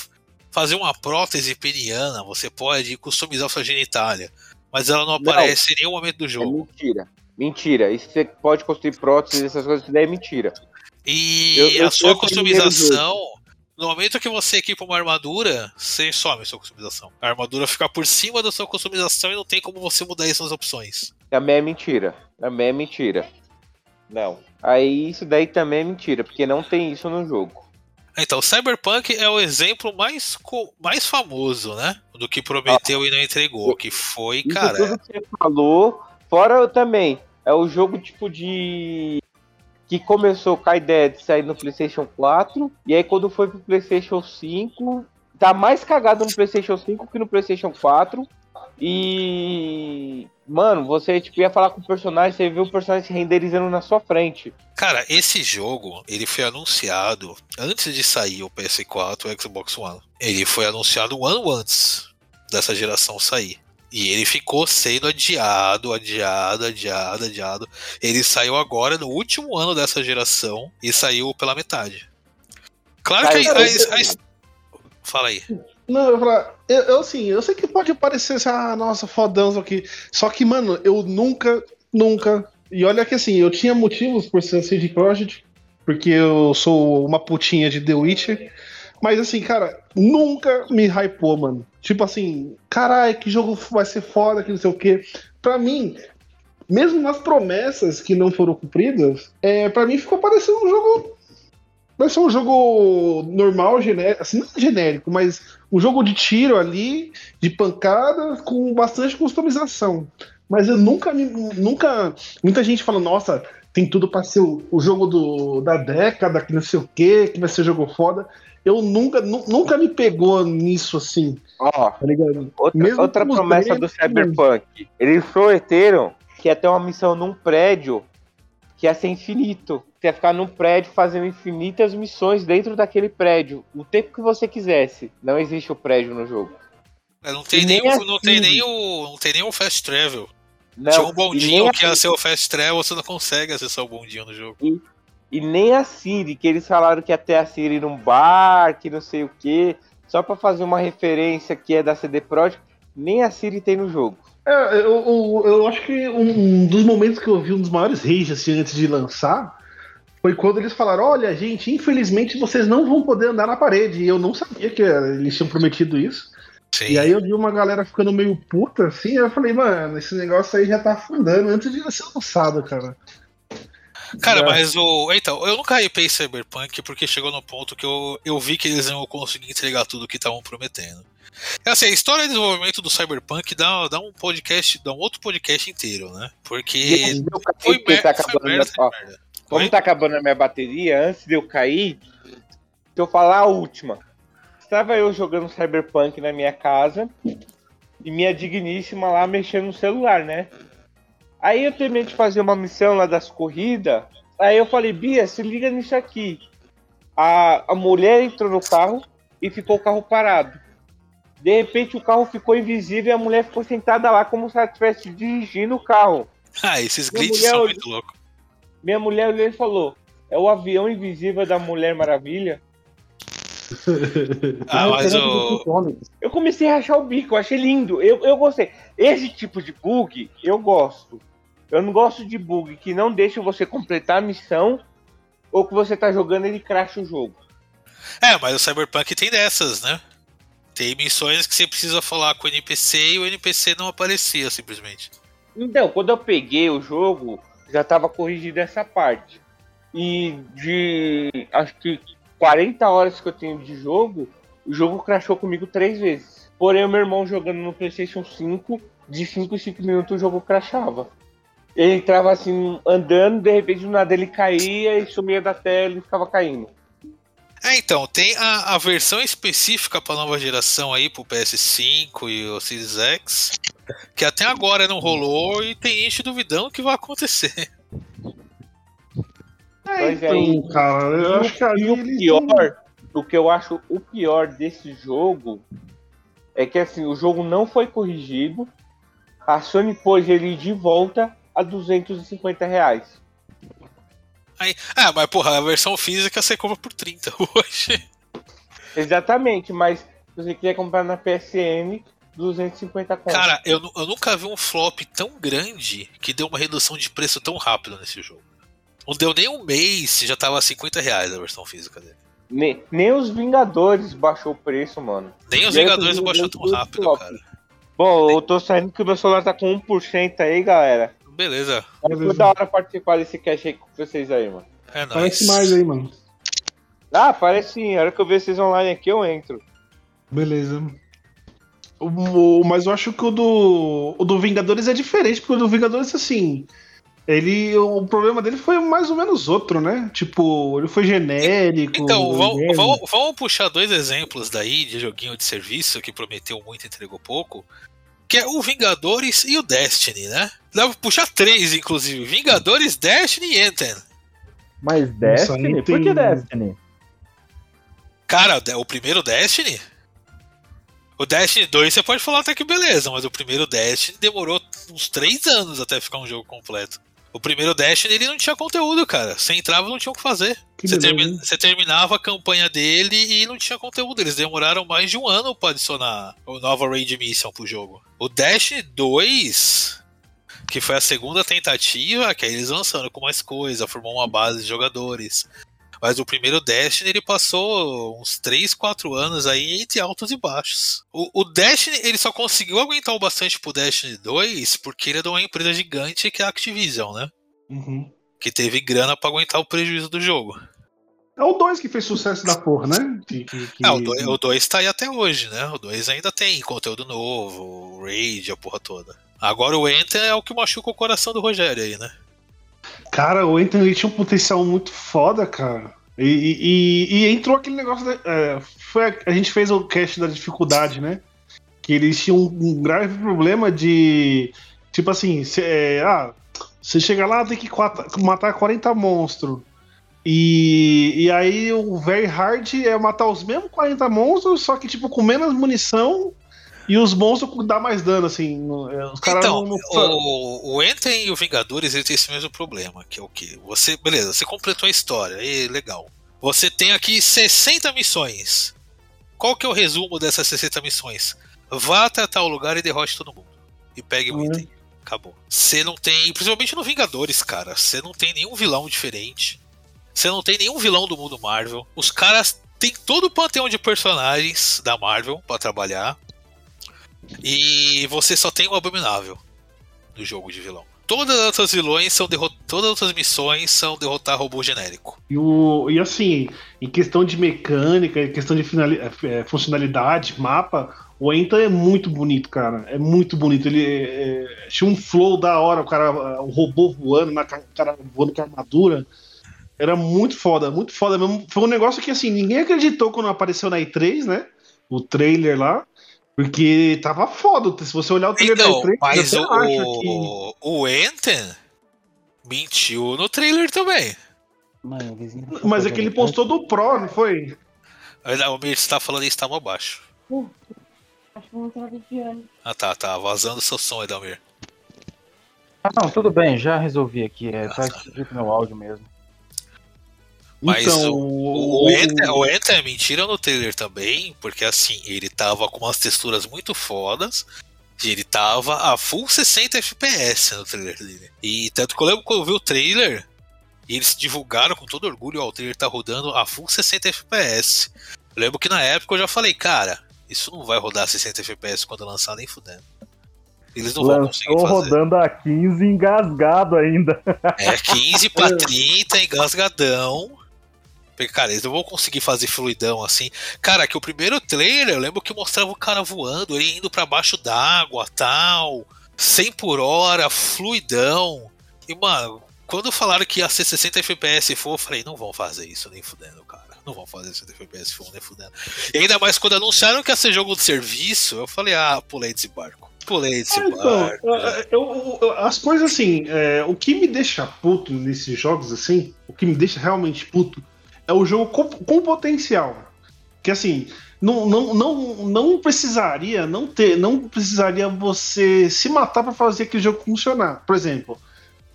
fazer uma prótese peniana, você pode customizar sua genitália, mas ela não Não. aparece em nenhum momento do é jogo. mentira. Mentira. Isso você pode construir próteses, essas coisas, isso daí é mentira. E Eu- eu a sua customização, no momento que você equipa uma armadura, você some a sua customização. A armadura fica por cima da sua customização e não tem como você mudar essas opções. Também é mentira. Também é mentira. Não. Aí isso daí também é mentira, porque não tem isso no jogo. Então, Cyberpunk é o exemplo mais, mais famoso, né? Do que prometeu e não entregou, que foi, Isso cara. tudo que você falou, fora eu também. É o jogo tipo de. Que começou com a ideia de sair no PlayStation 4, e aí quando foi pro PlayStation 5, tá mais cagado no PlayStation 5 que no PlayStation 4. E. Mano, você tipo, ia falar com o personagem, você vê o personagem se renderizando na sua frente. Cara, esse jogo, ele foi anunciado antes de sair o PS4 e o Xbox One. Ele foi anunciado um ano antes dessa geração sair. E ele ficou sendo adiado, adiado, adiado, adiado. Ele saiu agora no último ano dessa geração e saiu pela metade. Claro que a, Cara, a- a- Fala aí. Não, eu, falar, eu, eu, assim, eu sei que pode parecer assim, ah, nossa, fodão aqui. Só que, mano, eu nunca, nunca, E olha que assim, eu tinha motivos por ser CD Projekt, porque eu sou uma putinha de The Witcher. Mas assim, cara, nunca me hypou, mano. Tipo assim, caralho, que jogo vai ser foda, que não sei o quê. Pra mim, mesmo nas promessas que não foram cumpridas, é, pra mim ficou parecendo um jogo. Vai ser um jogo normal, genérico, assim, não genérico, mas um jogo de tiro ali, de pancada, com bastante customização. Mas eu nunca me. Nunca. Muita gente fala, nossa, tem tudo pra ser o, o jogo do, da década, que não sei o quê, que vai ser jogo foda. Eu nunca, nu- nunca me pegou nisso assim, Ó, tá outra, outra promessa do Cyberpunk. Eles prometeram que ia ter uma missão num prédio que ia ser infinito. Você ia ficar num prédio fazendo infinitas missões dentro daquele prédio. O tempo que você quisesse. Não existe o prédio no jogo. É, Não tem nem, nem o, não tem assim. nem o. Não tem nem o fast travel. Não, Tinha um bondinho que ia a- ser o fast travel, você não consegue acessar o bondinho no jogo. E nem a Siri, que eles falaram que ia ter a Siri num bar, que não sei o que, só pra fazer uma referência que é da CD Projekt, nem a Siri tem no jogo. É, eu, eu, eu acho que um dos momentos que eu vi um dos maiores rages assim, antes de lançar foi quando eles falaram: olha, gente, infelizmente vocês não vão poder andar na parede. E eu não sabia que eles tinham prometido isso. Sim. E aí eu vi uma galera ficando meio puta assim. Eu falei, mano, esse negócio aí já tá afundando antes de ser lançado, cara. Cara, É. mas o. Então, eu nunca hypei Cyberpunk porque chegou no ponto que eu, eu vi que eles não iam conseguir entregar tudo que estavam prometendo. É Assim, a história de desenvolvimento do Cyberpunk dá, dá um podcast, dá um outro podcast inteiro, né? Porque foi, mer tá foi merda, foi merda. Como Oi? tá acabando a minha bateria, antes de eu cair, se eu falar a última. Estava eu jogando Cyberpunk na minha casa e minha digníssima lá mexendo no celular, né? Aí eu terminei de fazer uma missão lá das corridas. Aí eu falei, Bia, se liga nisso aqui. A, a mulher entrou no carro e ficou o carro parado. De repente o carro ficou invisível e a mulher ficou sentada lá como se ela estivesse dirigindo o carro. Ah, esses glitches são muito loucos. Minha mulher olhou e falou: É o avião invisível da Mulher Maravilha. Ah, mas o. Eu comecei a rachar o bico, eu achei lindo. Eu, eu gostei. Esse tipo de bug, eu gosto. Eu não gosto de bug que não deixa você completar a missão ou que você tá jogando e ele cracha o jogo. É, mas o Cyberpunk tem dessas, né? Tem missões que você precisa falar com o NPC e o NPC não aparecia simplesmente. Então, quando eu peguei o jogo, já tava corrigido essa parte. E de acho que 40 horas que eu tenho de jogo, o jogo crashou comigo três vezes. Porém, o meu irmão jogando no PlayStation 5, de 5 em 5 minutos o jogo crashava. Ele entrava assim, andando, de repente do nada ele caía e sumia da tela e ficava caindo. É, então, tem a, a versão específica pra nova geração aí, pro PS5 e o Series X, que até agora não rolou e tem gente duvidando que vai acontecer. É, Então, cara, eu acho que ali E o pior, o que eu acho o pior desse jogo é que assim, o jogo não foi corrigido. A Sony pôs ele de volta a 250 reais. Aí, ah, mas porra, a versão física você compra por 30 hoje. Exatamente, mas se você quiser comprar na PSN, 250 conto. Cara, eu, eu nunca vi um flop tão grande que deu uma redução de preço tão rápido nesse jogo. Não deu nem um mês, já tava 50 reais a versão física dele. nem, nem os Vingadores baixou o preço, mano. Nem os Vingadores eu baixou tão rápido, flop. cara. Bom, eu tô saindo que o meu celular tá com 1% aí, galera. Beleza, Mas foi da hora participar desse cash aí com vocês aí, mano. é nóis. Parece mais aí, mano. Ah, parece sim. A hora que eu ver vocês online aqui, eu entro. Beleza. O, o- mas eu acho que o do, o do Vingadores é diferente, porque o do Vingadores, assim. Ele. O problema dele foi mais ou menos outro, né? Tipo, ele foi genérico. Então, vamos, mesmo. vamos- vamos puxar dois exemplos daí de joguinho de serviço que prometeu muito e entregou pouco. Que é o Vingadores e o Destiny, né? Dá pra puxar três, inclusive. Vingadores, Destiny e Anthem. Mas Destiny? não Por que tem- Destiny? Cara, o primeiro Destiny? O Destiny 2 você pode falar até que beleza, mas o primeiro Destiny demorou uns três anos até ficar um jogo completo. O primeiro Destiny ele não tinha conteúdo, cara. Você entrava e não tinha o que fazer. Que Você, termi- você terminava a campanha dele e não tinha conteúdo. Eles demoraram mais de um ano pra adicionar o nova Raid Mission pro jogo. O Destiny 2. Que foi a segunda tentativa, que aí eles lançaram com mais coisa, formou uma base de jogadores. Mas o primeiro Destiny ele passou uns 3, 4 anos aí entre altos e baixos. O, o Destiny ele só conseguiu aguentar o bastante pro Destiny 2 porque ele é de uma empresa gigante que é a Activision, né? Uhum. Que teve grana pra aguentar o prejuízo do jogo. É o 2 que fez sucesso da porra, né? Que, que, que... É, o 2 tá aí até hoje, né? O 2 ainda tem conteúdo novo, raid, a porra toda. Agora o Enter é o que machuca o coração do Rogério aí, né? Cara, o ele tinha um potencial muito foda, cara. E, e, e entrou aquele negócio. Da, é, foi a, a, gente fez o cast da dificuldade, né? Que eles tinham um, um grave problema de. Tipo assim, cê, é, ah, você chega lá, tem que matar 40 monstros. E, e aí o very hard é matar os mesmos 40 monstros, só que tipo com menos munição e os monstros dá mais dano, assim. É, os caras então, não, não... O, o Enten e o Vingadores ele tem esse mesmo problema, que é o que? Você, beleza, você completou a história, e legal. Você tem aqui 60 missões. Qual que é o resumo dessas 60 missões? Vá até tal lugar e derrote todo mundo. E pegue um uhum. item. Acabou. Você não tem, principalmente no Vingadores, cara, você não tem nenhum vilão diferente. Você não tem nenhum vilão do mundo Marvel. Os caras têm todo o panteão de personagens da Marvel para trabalhar. E você só tem o Abominável no jogo de vilão. Todas as outras vilões são todas as outras missões são derrotar robô genérico. E, o, e assim, em questão de mecânica, em questão de é, funcionalidade, mapa, o Enta é muito bonito, cara. É muito bonito. Ele é, é tinha um flow da hora, o cara, o robô voando, na cara voando com armadura. Era muito foda, muito foda mesmo. Foi um negócio que assim, ninguém acreditou quando apareceu na E3, né? O trailer lá. Porque tava foda. Se você olhar o trailer então, da E3, mas você o, acha que... o Enten mentiu no trailer também. Mano, mas é que ele postou do Pro, não foi? O Mir está falando isso, tá baixo. Uh, acho que não tava vigiando. Ah tá, tá vazando seu som, Edalmir. Ah não, tudo bem, já resolvi aqui. É, tá escrito meu áudio mesmo. Mas Então, o, o, Enter, o Enter é mentira no trailer também, porque assim, ele tava com umas texturas muito fodas. E ele tava a full 60 FPS no trailer dele. E tanto que eu lembro quando eu vi o trailer, eles divulgaram com todo orgulho, ó, o trailer tá rodando a full 60 FPS. Eu lembro que na época eu já falei, cara, isso não vai rodar 60 FPS quando lançar nem fudendo. Eles não vão conseguir Lançou fazer. rodando a 15 engasgado ainda. É 15 pra 30, engasgadão. Cara, eles não vão conseguir fazer fluidão assim. Cara, que o primeiro trailer, eu lembro que mostrava o cara voando, ele indo para baixo d'água, tal, 100 por hora, fluidão. E, mano, quando falaram que ia ser 60 FPS for, eu falei, não vão fazer isso nem fudendo, cara. Não vão fazer 60 FPS for nem fudendo. E ainda mais quando anunciaram que ia ser jogo de serviço, eu falei, ah, pulei desse barco. Pulei desse Ah, então, barco. eu- eu- as coisas assim, é, o que me deixa puto nesses jogos assim, o que me deixa realmente puto é o jogo com, com potencial. Que assim, não, não, não, não precisaria, não ter, não precisaria você se matar pra fazer aquele jogo funcionar. Por exemplo,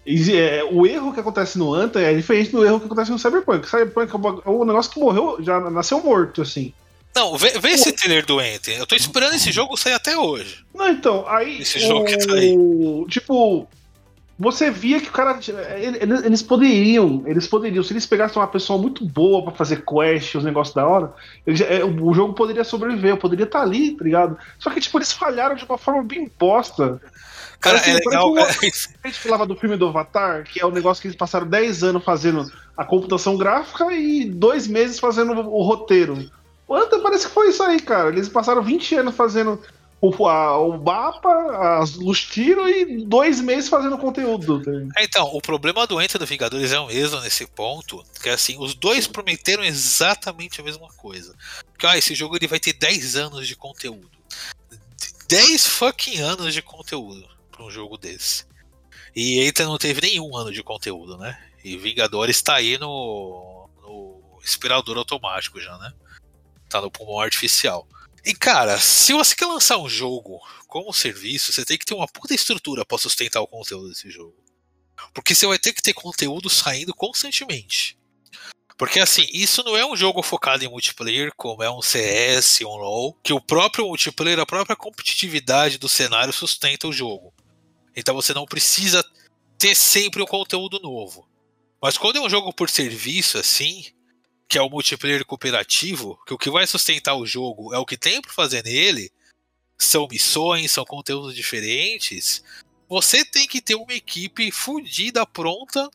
é, o erro que acontece no Anta é diferente do erro que acontece no Cyberpunk. Cyberpunk é um- é um negócio que morreu, já nasceu morto, assim. Não, vê, vê esse trailer do Enter. Eu tô esperando esse jogo sair até hoje. Não, então, aí. Esse jogo que tá aí. o- Tipo, você via que o cara. Eles, poderiam. Eles poderiam. Se eles pegassem uma pessoa muito boa pra fazer quest, os negócios da hora, eles- é, o jogo poderia sobreviver, poderia estar ali, tá ligado? Só que, tipo, eles falharam de uma forma bem bosta. Cara, Parece- é legal. parece A gente falava do filme do Avatar, que é o negócio que eles passaram 10 anos fazendo a computação gráfica e dois meses fazendo o roteiro. O Anta parece que foi isso aí, cara. Eles passaram 20 anos fazendo o, a- o mapa, as, tiros e dois meses fazendo conteúdo. tá ligado? É, Então, o problema do Enter do Vingadores é o mesmo nesse ponto, que assim, os dois prometeram exatamente a mesma coisa. Que ah, esse jogo ele vai ter 10 anos de conteúdo. 10 fucking anos de conteúdo pra um jogo desse. E Enter não teve nenhum ano de conteúdo, né? E Vingadores tá aí no, no respirador automático já, né? Tá no pulmão artificial. E cara, se você quer lançar um jogo como serviço, você tem que ter uma puta estrutura pra sustentar o conteúdo desse jogo. Porque você vai ter que ter conteúdo saindo constantemente. Porque assim, isso não é um jogo focado em multiplayer, como é um CS, um LoL, que o próprio multiplayer, a própria competitividade do cenário sustenta o jogo. Então você não precisa ter sempre um conteúdo novo. Mas quando é um jogo por serviço assim, que é o multiplayer cooperativo, que o que vai sustentar o jogo é o que tem para fazer nele, são missões, são conteúdos diferentes, você tem que ter uma equipe fodida pronta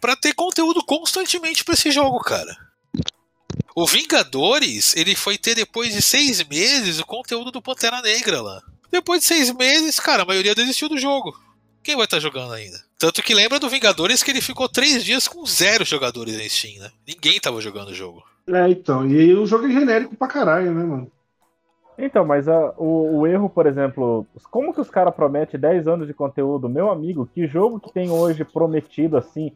para ter conteúdo constantemente para esse jogo, cara. O Vingadores, ele foi ter depois de seis meses o conteúdo do Pantera Negra lá. Depois de seis meses, cara, a maioria desistiu do jogo. Quem vai estar jogando ainda? Tanto que lembra do Vingadores que ele ficou três dias com zero jogadores na Steam, né? Ninguém tava jogando o jogo. É, então. E aí o jogo é genérico pra caralho, né, mano? Então, mas a- o, o erro, por exemplo, como que os caras prometem 10 anos de conteúdo? Meu amigo, que jogo que tem hoje prometido assim?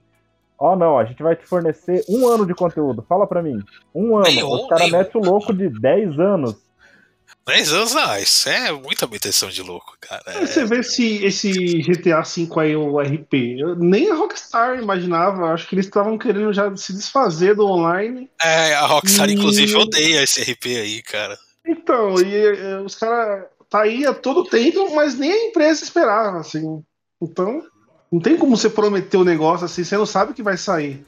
Ó, não, a gente vai te fornecer um ano de conteúdo. Fala pra mim. Um ano. Nenhum, Os caras metem o louco de 10 anos. 10 anos, não, isso é muita imitação de louco, cara. Aí Você vê esse, esse GTA V aí, o RP. eu- nem a Rockstar imaginava. Acho que eles estavam querendo já se desfazer do online. É, a Rockstar, E- inclusive, odeia esse RP aí, cara. Então, e eh, os caras tá aí a todo tempo, mas nem a empresa esperava, assim. Então, não tem como você prometer o negócio assim, você não sabe que vai sair.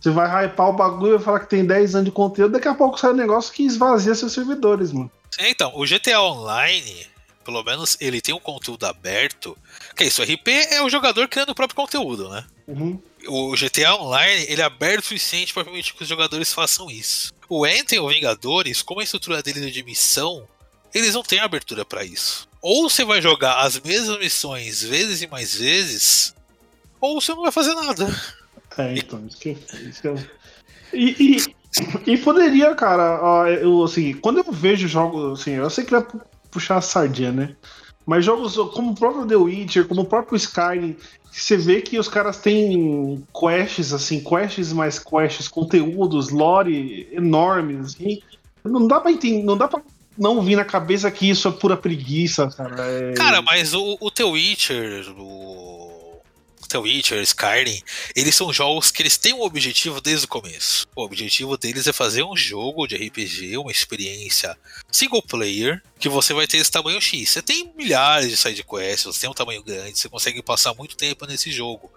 Você vai hypar o bagulho e vai falar que tem 10 anos de conteúdo, daqui a pouco sai um negócio que esvazia seus servidores, mano. É, Então, o GTA Online, pelo menos, ele tem um conteúdo aberto. Que é isso, o RP é o jogador criando o próprio conteúdo, né? Uhum. O GTA Online, ele é aberto o suficiente para permitir que os jogadores façam isso. O Anthem ou Vingadores, como a estrutura dele é de missão, eles não têm abertura para isso. Ou você vai jogar as mesmas missões vezes e mais vezes, ou você não vai fazer nada. É, então, isso que, isso que eu... E, e, e poderia, cara, eu, assim, quando eu vejo jogos, assim, eu sei que vai pu- puxar a sardinha, né? Mas jogos como o próprio The Witcher, como o próprio Skyrim, você vê que os caras têm quests, assim, quests mais quests, conteúdos, lore enormes, assim. Não dá pra entender, não dá pra não vir na cabeça que isso é pura preguiça, cara. É- Cara, mas o, o The Witcher, o The Witcher, Skyrim, eles são jogos que eles têm um objetivo desde o começo. O objetivo deles é fazer um jogo de RPG, uma experiência single player, que você vai ter esse tamanho X. Você tem milhares de side quests, você tem um tamanho grande, você consegue passar muito tempo nesse jogo.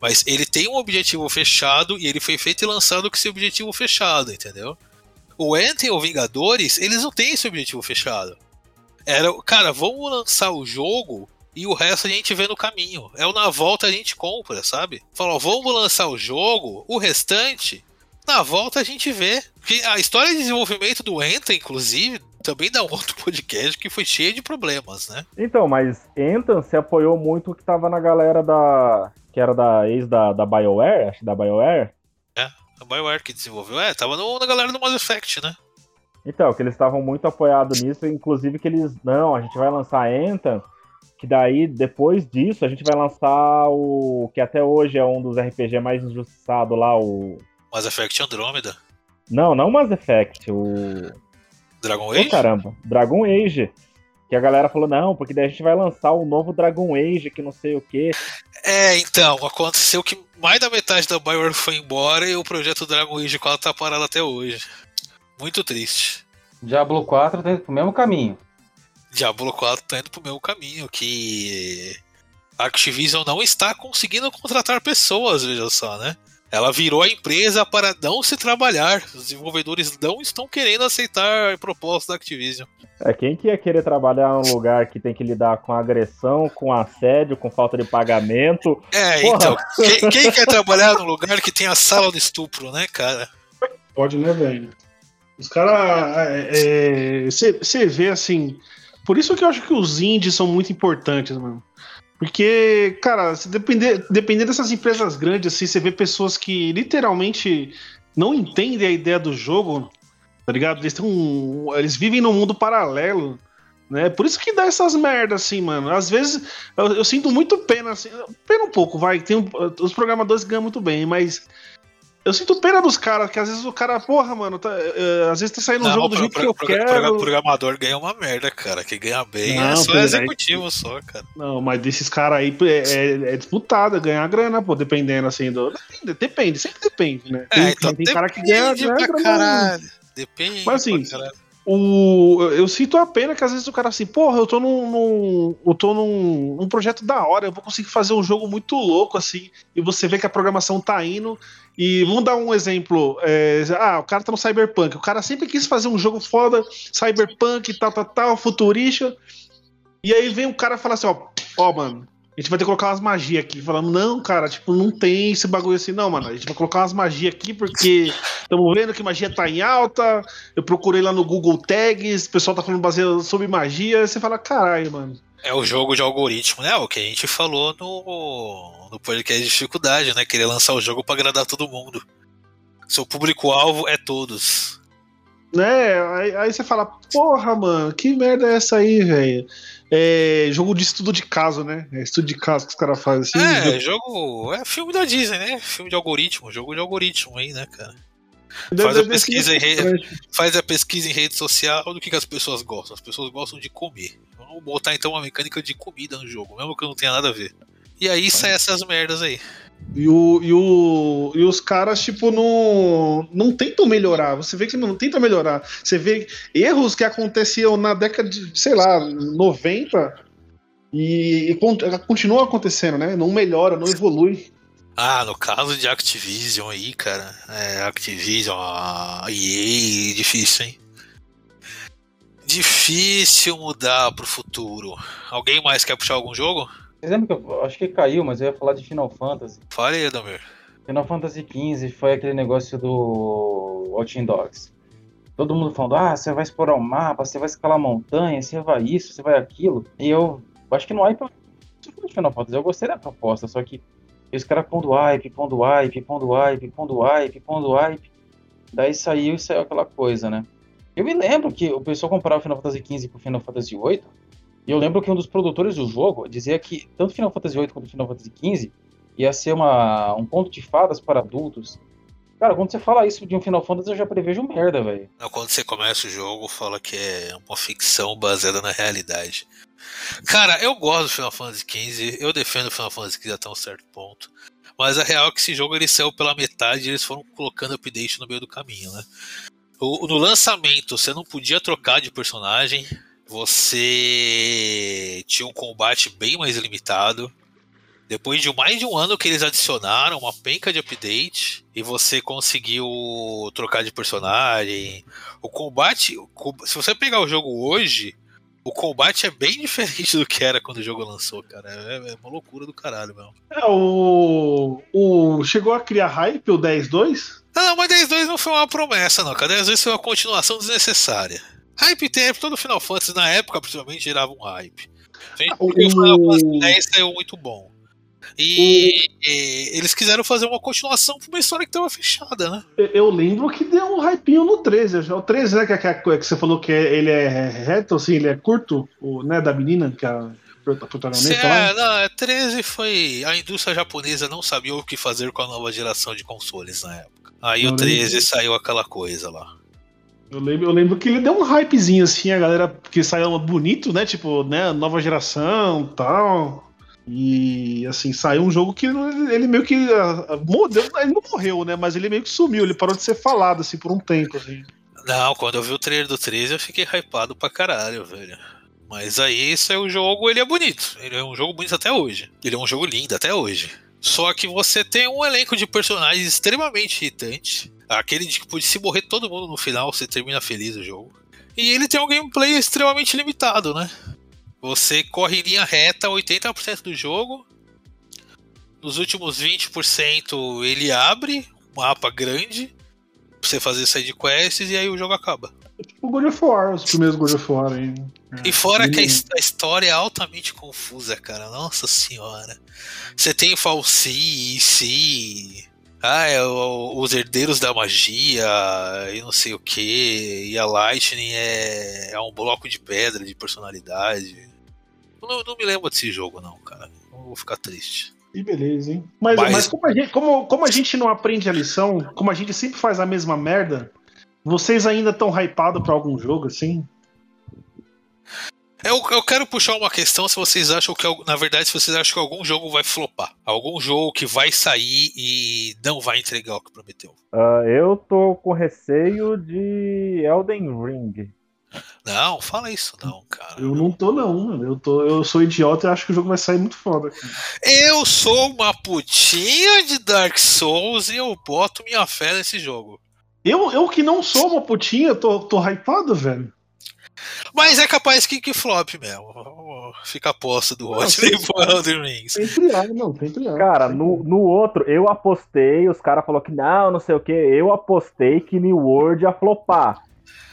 Mas ele tem um objetivo fechado e ele foi feito e lançado com esse objetivo fechado, entendeu? O Anthem ou Vingadores, eles não têm esse objetivo fechado. Era, cara, vamos lançar o jogo e o resto a gente vê no caminho. É o na volta a gente compra, sabe? Falou, vamos lançar o jogo, o restante, na volta a gente vê. Porque a história de desenvolvimento do Anthem, inclusive, também dá um outro podcast que foi cheio de problemas, né? Então, mas Anthem se apoiou muito o que tava na galera da. que era da ex da, da BioWare, acho que da BioWare. A BioWare que desenvolveu, é, tava no- na galera do Mass Effect, né? Então, que eles estavam muito apoiados nisso, inclusive que eles, não, a gente vai lançar Anthem, que daí, depois disso, a gente vai lançar o, que até hoje é um dos RPG mais injustiçados lá, o... Mass Effect Andromeda. Não, não Mass Effect, o... Dragon Age? caramba, Dragon Age. Que a galera falou, não, porque daí a gente vai lançar o novo Dragon Age, que não sei o quê. É, então, aconteceu que mais da metade da BioWare foi embora e o projeto Dragon Age 4 tá parado até hoje. Muito triste. Diablo 4 tá indo pro mesmo caminho. Diablo 4 tá indo pro mesmo caminho, que a Activision não está conseguindo contratar pessoas, veja só, né? Ela virou a empresa para não se trabalhar. Os desenvolvedores não estão querendo aceitar a proposta da Activision. É, quem que ia querer trabalhar num lugar que tem que lidar com agressão, com assédio, com falta de pagamento? É, Porra. então, quem, quem quer trabalhar num lugar que tem a sala do estupro, né, cara? Pode, né, velho? Os caras. Você vê assim. Por isso que eu acho que os indies são muito importantes, mano. Porque, cara, se depender, depender dessas empresas grandes, assim, você vê pessoas que literalmente não entendem a ideia do jogo, tá ligado? Eles, têm um, eles vivem num mundo paralelo, né? Por isso que dá essas merdas, assim, mano. Às vezes eu, eu sinto muito pena, assim, pena um pouco, vai. Tem um- os programadores ganham muito bem, mas eu sinto pena dos caras, que às vezes o cara, porra, mano, tá, eh, às vezes tá saindo um jogo do jeito pro- que eu pro- quero. pro- programador ganha uma merda, cara. Quem ganha bem é Não, só tudo bem. executivo só, cara. Não, mas desses caras aí é, é- é disputado, é ganhar grana, pô, dependendo assim do. Depende, depende sempre depende, né? Tem, É, então tem cara que ganha, pra grana. caralho. Depende Mas assim, pra caralho. O, eu sinto a pena que às vezes o cara assim, porra, eu tô num, num eu tô num, projeto da hora, eu vou conseguir fazer um jogo muito louco assim, e você vê que a programação tá indo. E vamos dar um exemplo. é, ah, o cara tá no Cyberpunk. O cara sempre quis fazer um jogo foda, Cyberpunk, tal, tal, tal, futurista. E aí vem um cara e fala assim, ó, ó, mano, a gente vai ter que colocar umas magias aqui. Falamos, não, cara, tipo, não tem esse bagulho assim, não, mano. A gente vai colocar umas magias aqui porque estamos vendo que magia tá em alta. Eu procurei lá no Google Tags, o pessoal tá falando baseado sobre magia. Aí você fala, caralho, mano. É o jogo de algoritmo, né? O que a gente falou no, no podcast de dificuldade, né? Querer lançar o jogo pra agradar todo mundo. Seu público-alvo é todos. Né? Aí, aí você fala, porra, mano, que merda é essa aí, velho? É jogo de estudo de caso, né? É estudo de caso que os caras fazem assim. É, jogo. É filme da Disney, né? Filme de algoritmo, jogo de algoritmo aí, né, cara? Faz a, pesquisa em rede, faz a pesquisa em rede social do que, que as pessoas gostam. As pessoas gostam de comer. Vamos botar então uma mecânica de comida no jogo, mesmo que não tenha nada a ver. E aí sai essas merdas aí. E, o, e, o, e os caras, tipo, não, não tentam melhorar. Você vê que não tentam melhorar. Você vê erros que aconteciam na década de, sei lá, 90 e, e con- continuam acontecendo, né? Não melhora, não evolui. Ah, no caso de Activision aí, cara. É, Activision, a EA, difícil, hein? Difícil mudar pro futuro. Alguém mais quer puxar algum jogo? Vocês lembram que eu acho que caiu, mas eu ia falar de Final Fantasy. Fale aí, Adamir. Final Fantasy XV foi aquele negócio do Watching Dogs. Todo mundo falando, ah, você vai explorar o mapa, você vai escalar montanha, você vai isso, você vai aquilo. E eu acho que no hype, eu Final Fantasy, eu gostei da proposta, só que os caras pondo hype, pondo hype, pondo hype, pondo hype, pondo hype. Daí saiu e saiu aquela coisa, né? Eu me lembro que o pessoal comparava Final Fantasy XV com Final Fantasy VIII, e eu lembro que um dos produtores do jogo dizia que tanto Final Fantasy VIII quanto Final Fantasy XV ia ser uma, um ponto de fadas para adultos. Cara, quando você fala isso de um Final Fantasy, eu já prevejo merda, velho. Quando você começa o jogo, fala que é uma ficção baseada na realidade. Cara, eu gosto do Final Fantasy XV, eu defendo o Final Fantasy XV até um certo ponto. Mas a real é que esse jogo ele saiu pela metade e eles foram colocando update no meio do caminho, né? O- no lançamento, você não podia trocar de personagem, você tinha um combate bem mais limitado. Depois de mais de um ano que eles adicionaram uma penca de update e você conseguiu trocar de personagem. O combate, se você pegar o jogo hoje, o combate é bem diferente do que era quando o jogo lançou, cara. É, é uma loucura do caralho, mesmo. É, o, o. Chegou a criar hype o 10-2? Não, mas 10-2 não foi uma promessa, não. Cara, 10-2 foi uma continuação desnecessária. Hype tem, todo Final Fantasy na época, principalmente, gerava um hype. Gente, O- porque o Final Fantasy 10 saiu muito bom. E, e eles quiseram fazer uma continuação pra uma história que tava fechada, né? Eu- Eu lembro que deu um hypinho no 13. já O 13, né? Que, é- que, é- que você falou que é- ele é reto, assim, ele é curto, o, né? Da menina, que é a prota- protagonista lá. é, não, é 13 foi. A indústria japonesa não sabia o que fazer com a nova geração de consoles na época. Aí Eu o 13 lembro. saiu aquela coisa lá. Eu lembro, eu lembro que ele deu um hypezinho, assim, a galera, que saiu bonito, né? Tipo, né? Nova geração tal. E, assim, saiu um jogo que ele meio que. ah, ah, morreu- ele não morreu, né? Mas ele meio que sumiu, ele parou de ser falado, assim, por um tempo, assim. Não, quando eu vi o trailer do 13 eu fiquei hypado pra caralho, velho. Mas aí esse é o jogo, ele é bonito. Ele é um jogo bonito até hoje. Ele é um jogo lindo até hoje. Só que você tem um elenco de personagens extremamente irritante. Aquele de que pode se morrer todo mundo no final, você termina feliz o jogo. E ele tem um gameplay extremamente limitado, né? Você corre em linha reta 80% do jogo. Nos últimos 20% ele abre um mapa grande pra você fazer side quests e aí o jogo acaba. Tipo God of War, os primeiros God of War aí. E fora que a, história é altamente confusa, cara. Nossa senhora. Você tem Falsi, Si. Ah, é o- os herdeiros da magia e não sei o que. E a Lightning é, é um bloco de pedra de personalidade. Não, não me lembro desse jogo, não, cara. Eu vou ficar triste. Que beleza, hein? Mas, Mas- mas como, a gente, como, como a gente não aprende a lição, como a gente sempre faz a mesma merda, vocês ainda estão hypados pra algum jogo, assim? Eu, eu quero puxar uma questão se vocês acham que, na verdade, se vocês acham que algum jogo vai flopar. Algum jogo que vai sair e não vai entregar o que prometeu. Ah, eu tô com receio de Elden Ring. Não, fala isso não, cara. Eu não tô, não, mano. Eu, tô, eu sou idiota e acho que o jogo vai sair muito foda. cara. Eu sou uma putinha de Dark Souls e eu boto minha fé nesse jogo. Eu, eu que não sou uma putinha, tô, tô hypado, velho. Mas é capaz que, que flop mesmo. Fica a posse do Rodney sim. pro Elden Rings. Sempre há, não, sempre há. Cara, no, no outro, eu apostei, os caras falaram que não, não sei o que. Eu apostei que New World ia flopar.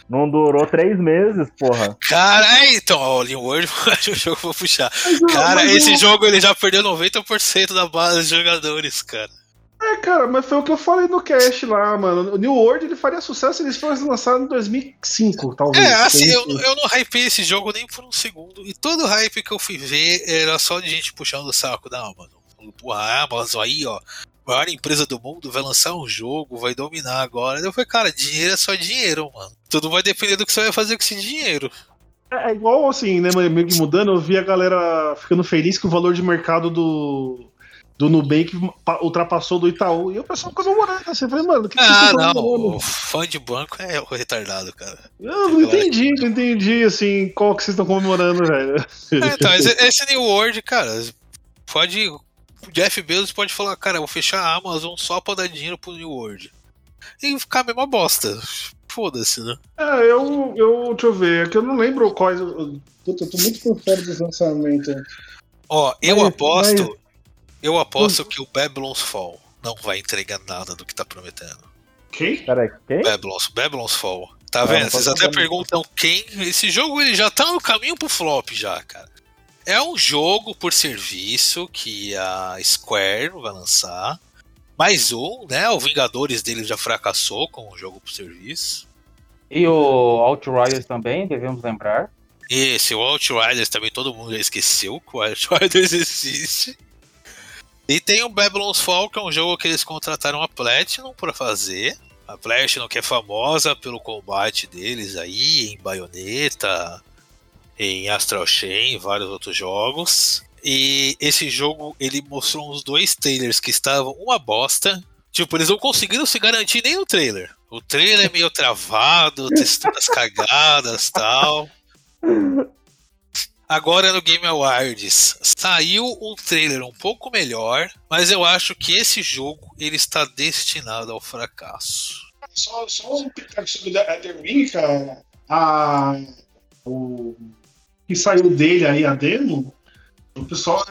Não durou três meses, porra. Cara, é, então, ó, o New World, o jogo vou puxar. Mas Cara, mas esse eu- jogo ele já perdeu 90% da base de jogadores, cara. É, cara, mas foi o que eu falei no cast lá, mano. O New World ele faria sucesso se eles fossem lançados em 2005, talvez. É, assim, eu, eu não hypei esse jogo nem por um segundo. E todo hype que eu fui ver era só de gente puxando o saco. Não, mano. Porra, a Amazon aí, ó. Maior empresa do mundo vai lançar um jogo, vai dominar agora. Eu falei, cara, dinheiro é só dinheiro, mano. Tudo vai depender do que você vai fazer com esse dinheiro. É igual assim, né, meio que mudando, eu vi a galera ficando feliz que o valor de mercado do, do Nubank pa- ultrapassou do Itaú. E o pessoal comemorando assim. Eu falei, mano, o que, que Ah, vocês não. comemorando? O fã de banco é o retardado, cara. Eu não entendi, não entendi, assim, qual que vocês estão comemorando, velho. É, então, esse, esse New World, cara, pode. O Jeff Bezos pode falar, cara, eu vou fechar a Amazon só pra dar dinheiro pro New World. E ficar a mesma bosta. Foda-se, né? É, eu, eu, deixa eu ver, é que eu não lembro quais. Puta, eu tô muito por fora dos lançamentos. Ó, eu Mas- aposto. mas- Eu aposto que o Babylon's Fall não vai entregar nada do que tá prometendo. Quem? Peraí, quem? Babylon's, Babylon's Fall. Tá vendo? Vocês até perguntam quem. Esse jogo ele já tá no caminho pro flop já, cara. É um jogo por serviço que a Square vai lançar. Mais um, né? O Vingadores dele já fracassou com o jogo por serviço. E o Outriders também, devemos lembrar. Esse, o Outriders também todo mundo já esqueceu que o Outriders existe. E tem o Babylon's Fall, que é um jogo que eles contrataram a Platinum pra fazer. A Platinum que é famosa pelo combate deles aí em Bayonetta, em Astral Chain, e vários outros jogos. E esse jogo ele mostrou uns dois trailers que estavam uma bosta. Tipo, eles não conseguiram se garantir nem no trailer. O trailer é meio travado, texturas cagadas tal. Agora no Game Awards saiu um trailer um pouco melhor, mas eu acho que esse jogo ele está destinado ao fracasso. Só, só um pitaco sobre a The Ring, cara. A, o que saiu dele aí, a demo, o pessoal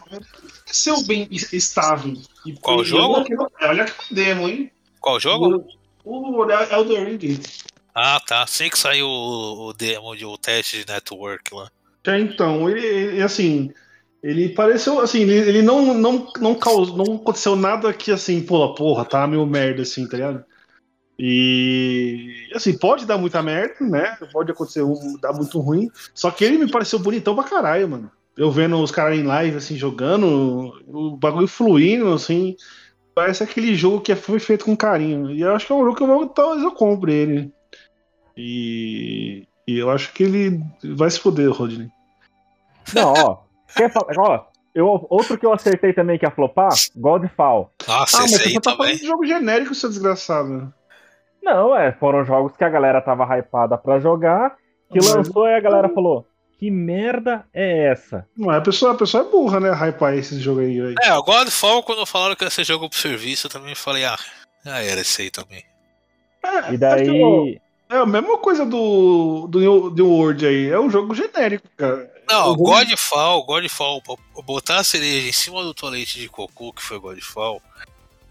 pareceu bem estável. E, Qual jogo? Olha que, olha que demo, hein? Qual jogo? O, o Elder Ring. Ah, tá. Sei que saiu o, o demo de o teste de network lá. É, então, ele, ele, assim, ele pareceu, assim, ele, ele não, não, não causou, não aconteceu nada que, assim, pô, porra, tá meio merda, assim, tá ligado? E, assim, pode dar muita merda, né? Pode acontecer, um, dar muito ruim, só que ele me pareceu bonitão pra caralho, mano. Eu vendo os caras em live, assim, jogando, o bagulho fluindo, assim, parece aquele jogo que foi feito com carinho. E eu acho que é um jogo que eu vou, talvez eu compre ele. E, e eu acho que ele vai se foder, Rodney. Não, ó. Quer falar? Ó, eu, outro que eu acertei também que ia flopar, Godfall. Nossa, Ah, mas esse você aí tá também. falando de jogo genérico, seu desgraçado. Não, é, foram jogos que a galera tava hypada pra jogar, que Mas- lançou e a galera falou: que merda é essa? Não, a pessoa, a pessoa é burra, né? Hypar esse jogo aí, velho. É, o Godfall, quando falaram que ia ser jogo pro serviço, eu também falei, ah, já era esse aí também. É, E daí. É a mesma coisa do, do, New- do World aí. É um jogo genérico, cara. Não, vou- Godfall, Godfall, botar a cereja em cima do toalete de cocô, que foi Godfall,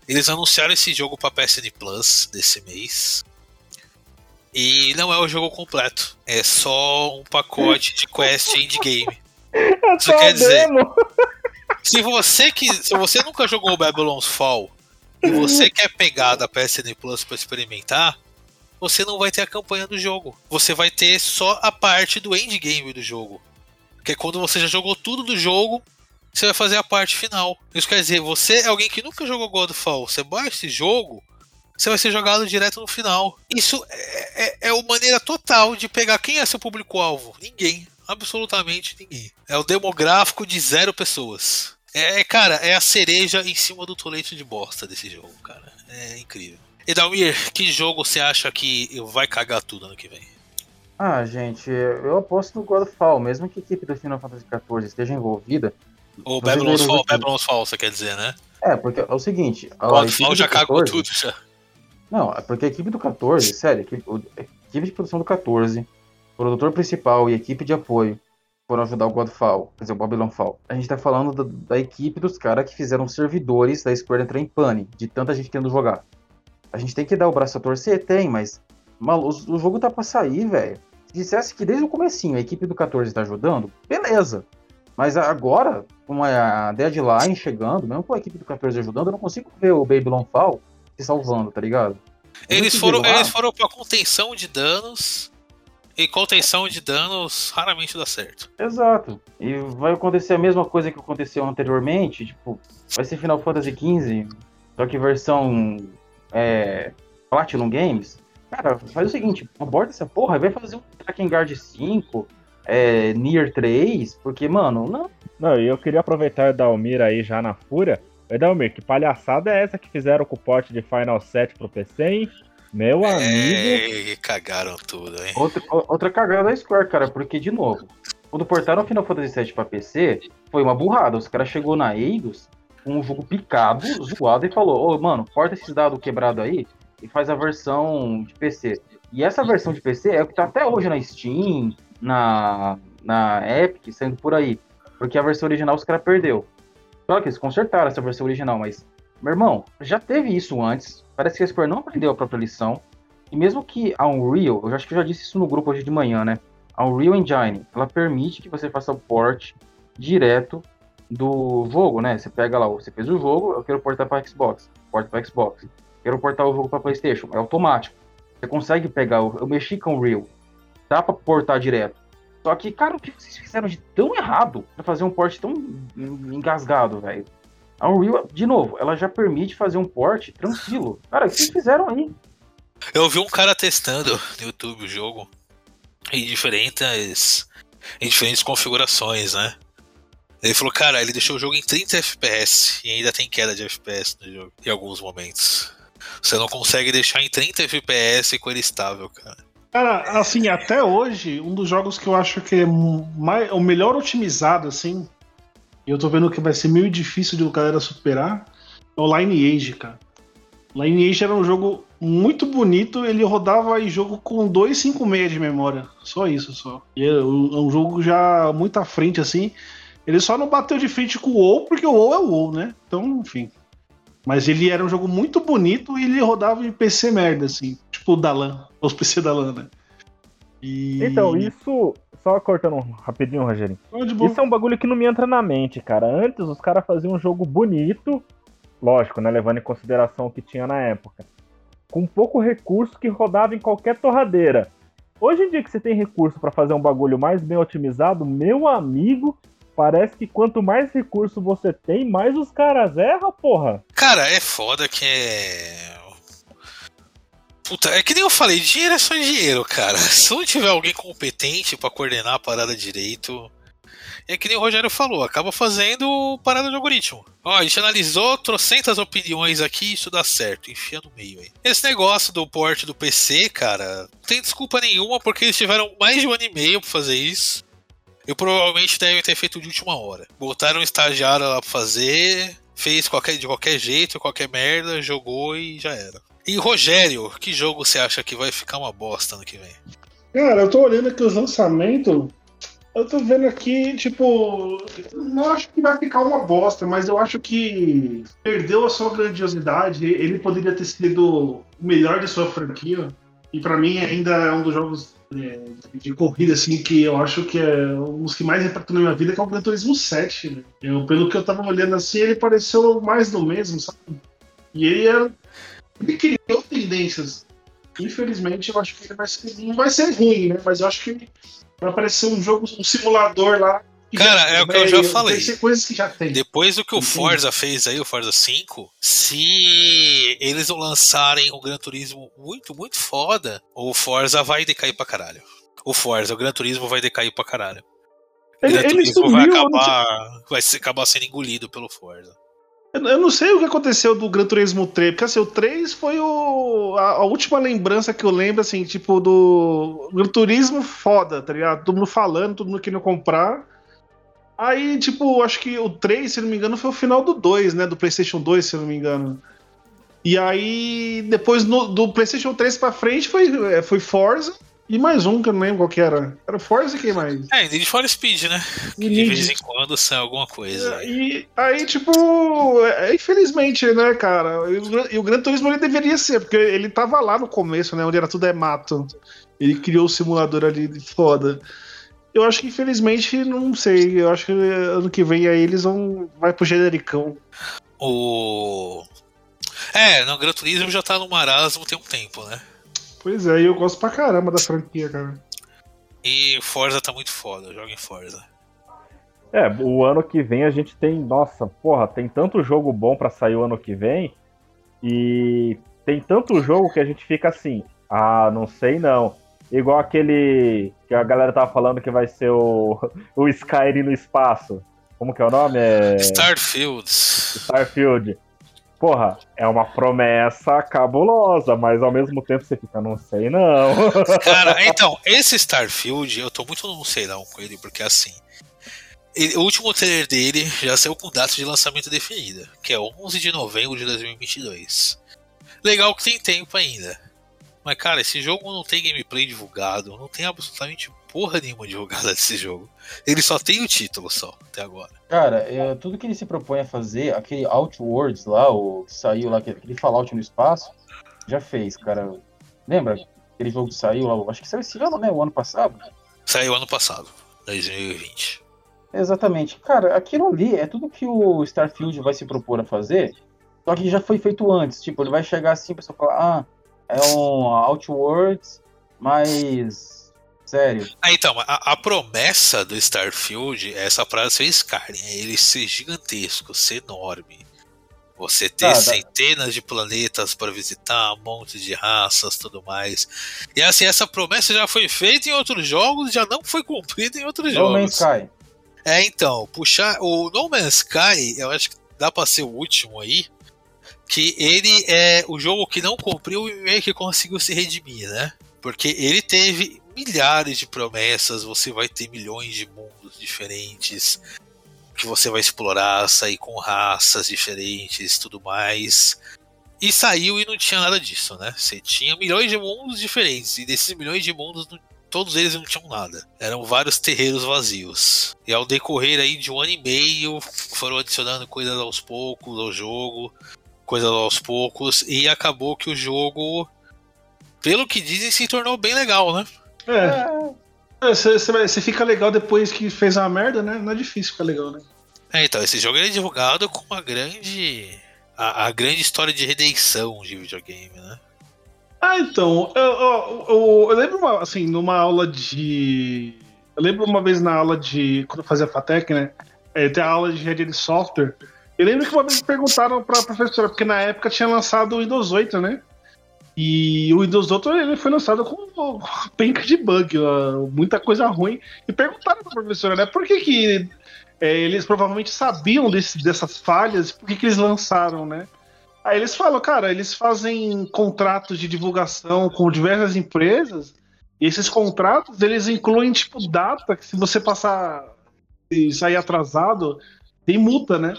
eles anunciaram esse jogo pra PSN Plus desse mês. E não é o jogo completo. É só um pacote de quest endgame. É Isso quer dizer-. Se você que, se você nunca jogou Babylon's Fall e você quer pegar da PSN Plus pra experimentar, você não vai ter a campanha do jogo. Você vai ter só a parte do endgame do jogo. Que é quando você já jogou tudo do jogo, você vai fazer a parte final. Isso quer dizer, você é alguém que nunca jogou Godfall, você baixa esse jogo, você vai ser jogado direto no final. Isso é, é, é uma maneira total de pegar quem é seu público-alvo. Ninguém. Absolutamente ninguém. É o demográfico de zero pessoas. É, cara, é a cereja em cima do tolete de bosta desse jogo, cara. É incrível. Edalmir, que jogo você acha que vai cagar tudo ano que vem? Ah, gente, eu aposto no Godfall, mesmo que a equipe do Final Fantasy XIV esteja envolvida. O Vocês Babylon's Fall? Babylon's Fall, você quer dizer, né? É, porque é o seguinte. a Godfall equipe já do cagou 14 tudo já. Não, é porque a equipe do 14, sério, a equipe, o- a equipe de produção do 14, produtor principal e equipe de apoio foram ajudar o Godfall, quer dizer, o Babylon Fall. A gente tá falando da, da equipe dos caras que fizeram servidores da Square entrar em pane, de tanta gente querendo jogar. A gente tem que dar o braço a torcer? Tem, mas mal, o, o jogo tá pra sair, velho. Se dissesse que desde o comecinho a equipe do 14 tá ajudando, beleza. Mas agora, com a deadline chegando, mesmo com a equipe do 14 ajudando, eu não consigo ver o Babylon Fall se salvando, tá ligado? Eles foram, eles foram pra contenção de danos. E contenção de danos raramente dá certo. Exato. E vai acontecer a mesma coisa que aconteceu anteriormente, tipo, vai ser Final Fantasy XV, só que versão é, Platinum Games. Cara, faz o seguinte, aborda essa porra, vai fazer um Tracking Guard 5, é, Nier 3, porque, mano, não. Não, e eu queria aproveitar o Dalmir aí já na fúria. Oi, Dalmir, que palhaçada é essa que fizeram com o porte de Final 7 pro PC, hein? Meu amigo. É, cagaram tudo, hein? Outra, o- outra cagada da Square, cara, porque, de novo, quando portaram Final Fantasy VII pra PC, foi uma burrada. Os caras chegou na Eidos um jogo picado, zoado, e falou: Ô, mano, porta esses dados quebrados aí e faz a versão de PC. E essa versão de PC é o que tá até hoje na Steam, na, na Epic, saindo por aí. Porque a versão original os caras perdeu. Claro que eles consertaram essa versão original, mas, meu irmão, já teve isso antes. Parece que a Square não aprendeu a própria lição. E mesmo que a Unreal, eu acho que eu já disse isso no grupo hoje de manhã, né? A Unreal Engine, ela permite que você faça o port direto do jogo, né? Você pega lá, você fez o jogo, eu quero portar para Xbox, porta para Xbox. Quero portar o jogo para PlayStation, é automático. Você consegue pegar, eu mexi com o Unreal, dá para portar direto. Só que, cara, o que vocês fizeram de tão errado pra fazer um port tão engasgado, velho? A Unreal, de novo, ela já permite fazer um port tranquilo. Cara, o que vocês fizeram aí? Eu vi um cara testando no YouTube o jogo em diferentes, em diferentes configurações, né? Ele falou, cara, ele deixou o jogo em 30 FPS e ainda tem queda de FPS no jogo em alguns momentos. Você não consegue deixar em 30 FPS com ele estável, cara. Cara, assim, até hoje, um dos jogos que eu acho que é mais, o melhor otimizado, assim, e eu tô vendo que vai ser meio difícil de o galera superar, é o Lineage, cara. Lineage era um jogo muito bonito, ele rodava em jogo com 256 de memória. Só isso, só. E é um é jogo já muito à frente, assim. Ele só não bateu de frente com o WoW, porque o WoW é o WoW, né? Então, enfim. Mas ele era um jogo muito bonito e ele rodava em PC merda, assim. Tipo o da LAN, os PC da LAN, né? E... Então, isso. Só cortando um rapidinho, Rogerinho. Isso é um bagulho que não me entra na mente, cara. Antes os caras faziam um jogo bonito, lógico, né? Levando em consideração o que tinha na época. Com pouco recurso que rodava em qualquer torradeira. Hoje em dia que você tem recurso pra fazer um bagulho mais bem otimizado, meu amigo, parece que quanto mais recurso você tem, mais os caras erram, porra. Cara, é foda que é. Puta, é que nem eu falei, dinheiro é só dinheiro, cara. Se não tiver alguém competente pra coordenar a parada direito. É que nem o Rogério falou, acaba fazendo parada de algoritmo. Ó, a gente analisou trocentas opiniões aqui, isso dá certo, enfia no meio aí. Esse negócio do porte do PC, cara, não tem desculpa nenhuma, porque eles tiveram mais de um ano e meio pra fazer isso. E provavelmente devem ter feito de última hora. Botaram um estagiário lá pra fazer, fez qualquer, de qualquer jeito, qualquer merda, jogou e já era. E Rogério, que jogo você acha que vai ficar uma bosta ano que vem? Cara, eu tô olhando aqui os lançamentos. Eu tô vendo aqui, tipo. Não acho que vai ficar uma bosta, mas eu acho que perdeu a sua grandiosidade. Ele poderia ter sido o melhor de sua franquia. E pra mim ainda é um dos jogos de corrida, assim, que eu acho que é um dos que mais impactou na minha vida, que é o Gran Turismo 7. Né? Eu, pelo que eu tava olhando assim, ele pareceu mais do mesmo, sabe? E ele era. Ele criou tendências. Infelizmente, eu acho que ele vai ser, não vai ser ruim, né? Mas eu acho que vai aparecer um jogo, um simulador lá. Cara, é o que eu já vai- falei. Coisas que já tem. Depois do que o. Forza fez aí, o Forza 5, se eles não lançarem um Gran Turismo muito, muito foda, o Forza vai decair pra caralho. O Forza, o Gran Turismo vai decair pra caralho. O Gran ele Turismo vai eu não sei- acabar, vai acabar sendo engolido pelo Forza. Eu não sei o que aconteceu do Gran Turismo 3, porque assim, o 3 foi o. a, a última lembrança que eu lembro, assim, tipo, do Gran Turismo foda, tá ligado? Todo mundo falando, todo mundo querendo comprar. Aí, tipo, acho que o 3, se não me engano, foi o final do 2, né? Do PlayStation 2, se não me engano. E aí, depois no- do PlayStation 3 pra frente foi, é, foi Forza e mais um que eu não lembro qual que era. Era Forza e quem mais? É, Need for Speed, né? Que de vez em quando sai alguma coisa. E aí, tipo, é, infelizmente, né, cara? E o, Gran- e o Gran Turismo ele deveria ser, porque ele tava lá no começo, né? Onde era tudo é mato. Ele criou o simulador ali de foda. Eu acho que infelizmente, não sei. Eu acho que ano que vem aí eles vão. Vai pro genericão. O. É, no Gran Turismo já tá no marasmo tem um tempo, né? Pois é, e eu gosto pra caramba da franquia, cara. E Forza tá muito foda, joga em Forza. É, o ano que vem a gente tem. Nossa, porra, tem tanto jogo bom pra sair o ano que vem. E tem tanto jogo que a gente fica assim. Ah, não sei não. Igual aquele que a galera tava falando que vai ser o, o Skyrim no espaço. Como que é o nome? É... Starfields. Starfield. Porra, é uma promessa cabulosa, mas ao mesmo tempo você fica, não sei não. Cara, então, esse Starfield, eu tô muito não sei não com ele, porque assim. ele- o último trailer dele já saiu com data de lançamento definida, que é 11 de novembro de 2022. Legal que tem tempo ainda. Mas, cara, esse jogo não tem gameplay divulgado, não tem absolutamente porra nenhuma divulgada desse jogo. Ele só tem o título só, até agora. Cara, é, tudo que ele se propõe a fazer, aquele Outworlds lá, o que saiu lá, aquele aquele Fallout no espaço, já fez, cara. Lembra? Aquele jogo que saiu lá, acho que saiu esse ano, né? O ano passado. Saiu ano passado, 2020. Exatamente. Cara, aquilo ali é tudo que o Starfield vai se propor a fazer, só que já foi feito antes. Tipo, ele vai chegar assim, o pessoal fala, ah, é um Outworlds, mas. Sério. Ah, então, a, a promessa do Starfield é essa parada ser Skyrim, é ele ser gigantesco, ser enorme. Você ter Tá, tá. centenas de planetas para visitar, um monte de raças, tudo mais. E assim, essa promessa já foi feita em outros jogos, já não foi cumprida em outros No Man's jogos. Sky. É, então, puxar o No Man's Sky, eu acho que dá pra ser o último aí, que ele é o jogo que não cumpriu e meio que conseguiu se redimir, né? Porque ele teve milhares de promessas, você vai ter milhões de mundos diferentes que você vai explorar, sair com raças diferentes, tudo mais. E saiu e não tinha nada disso, né? Você tinha milhões de mundos diferentes e desses milhões de mundos todos eles não tinham nada. Eram vários terreiros vazios. E ao decorrer aí de um ano e meio, foram adicionando coisas aos poucos ao jogo, coisas aos poucos, e acabou que o jogo, pelo que dizem, se tornou bem legal, né? É. Você, você fica legal depois que fez uma merda, né? Não é difícil ficar legal, né? É, então, esse jogo é divulgado com uma grande. A, a grande história de redenção de videogame, né? Ah, então, eu, eu- eu- eu lembro, uma, assim, numa aula de. Eu lembro uma vez na aula de. Quando eu fazia FATEC, né? É, tem a aula de engenharia de software. Eu lembro que uma vez perguntaram pra professora, porque na época tinha lançado o Windows 8, né? E o Windows 8 ele foi lançado com penca de bug, muita coisa ruim. E perguntaram pra professora, né? Por que, que é, eles provavelmente sabiam desse- dessas falhas, por que, que eles lançaram, né? Aí eles falam, cara, eles fazem contratos de divulgação com diversas empresas, e esses contratos, eles incluem, tipo, data, que se você passar e sair atrasado, tem multa, né?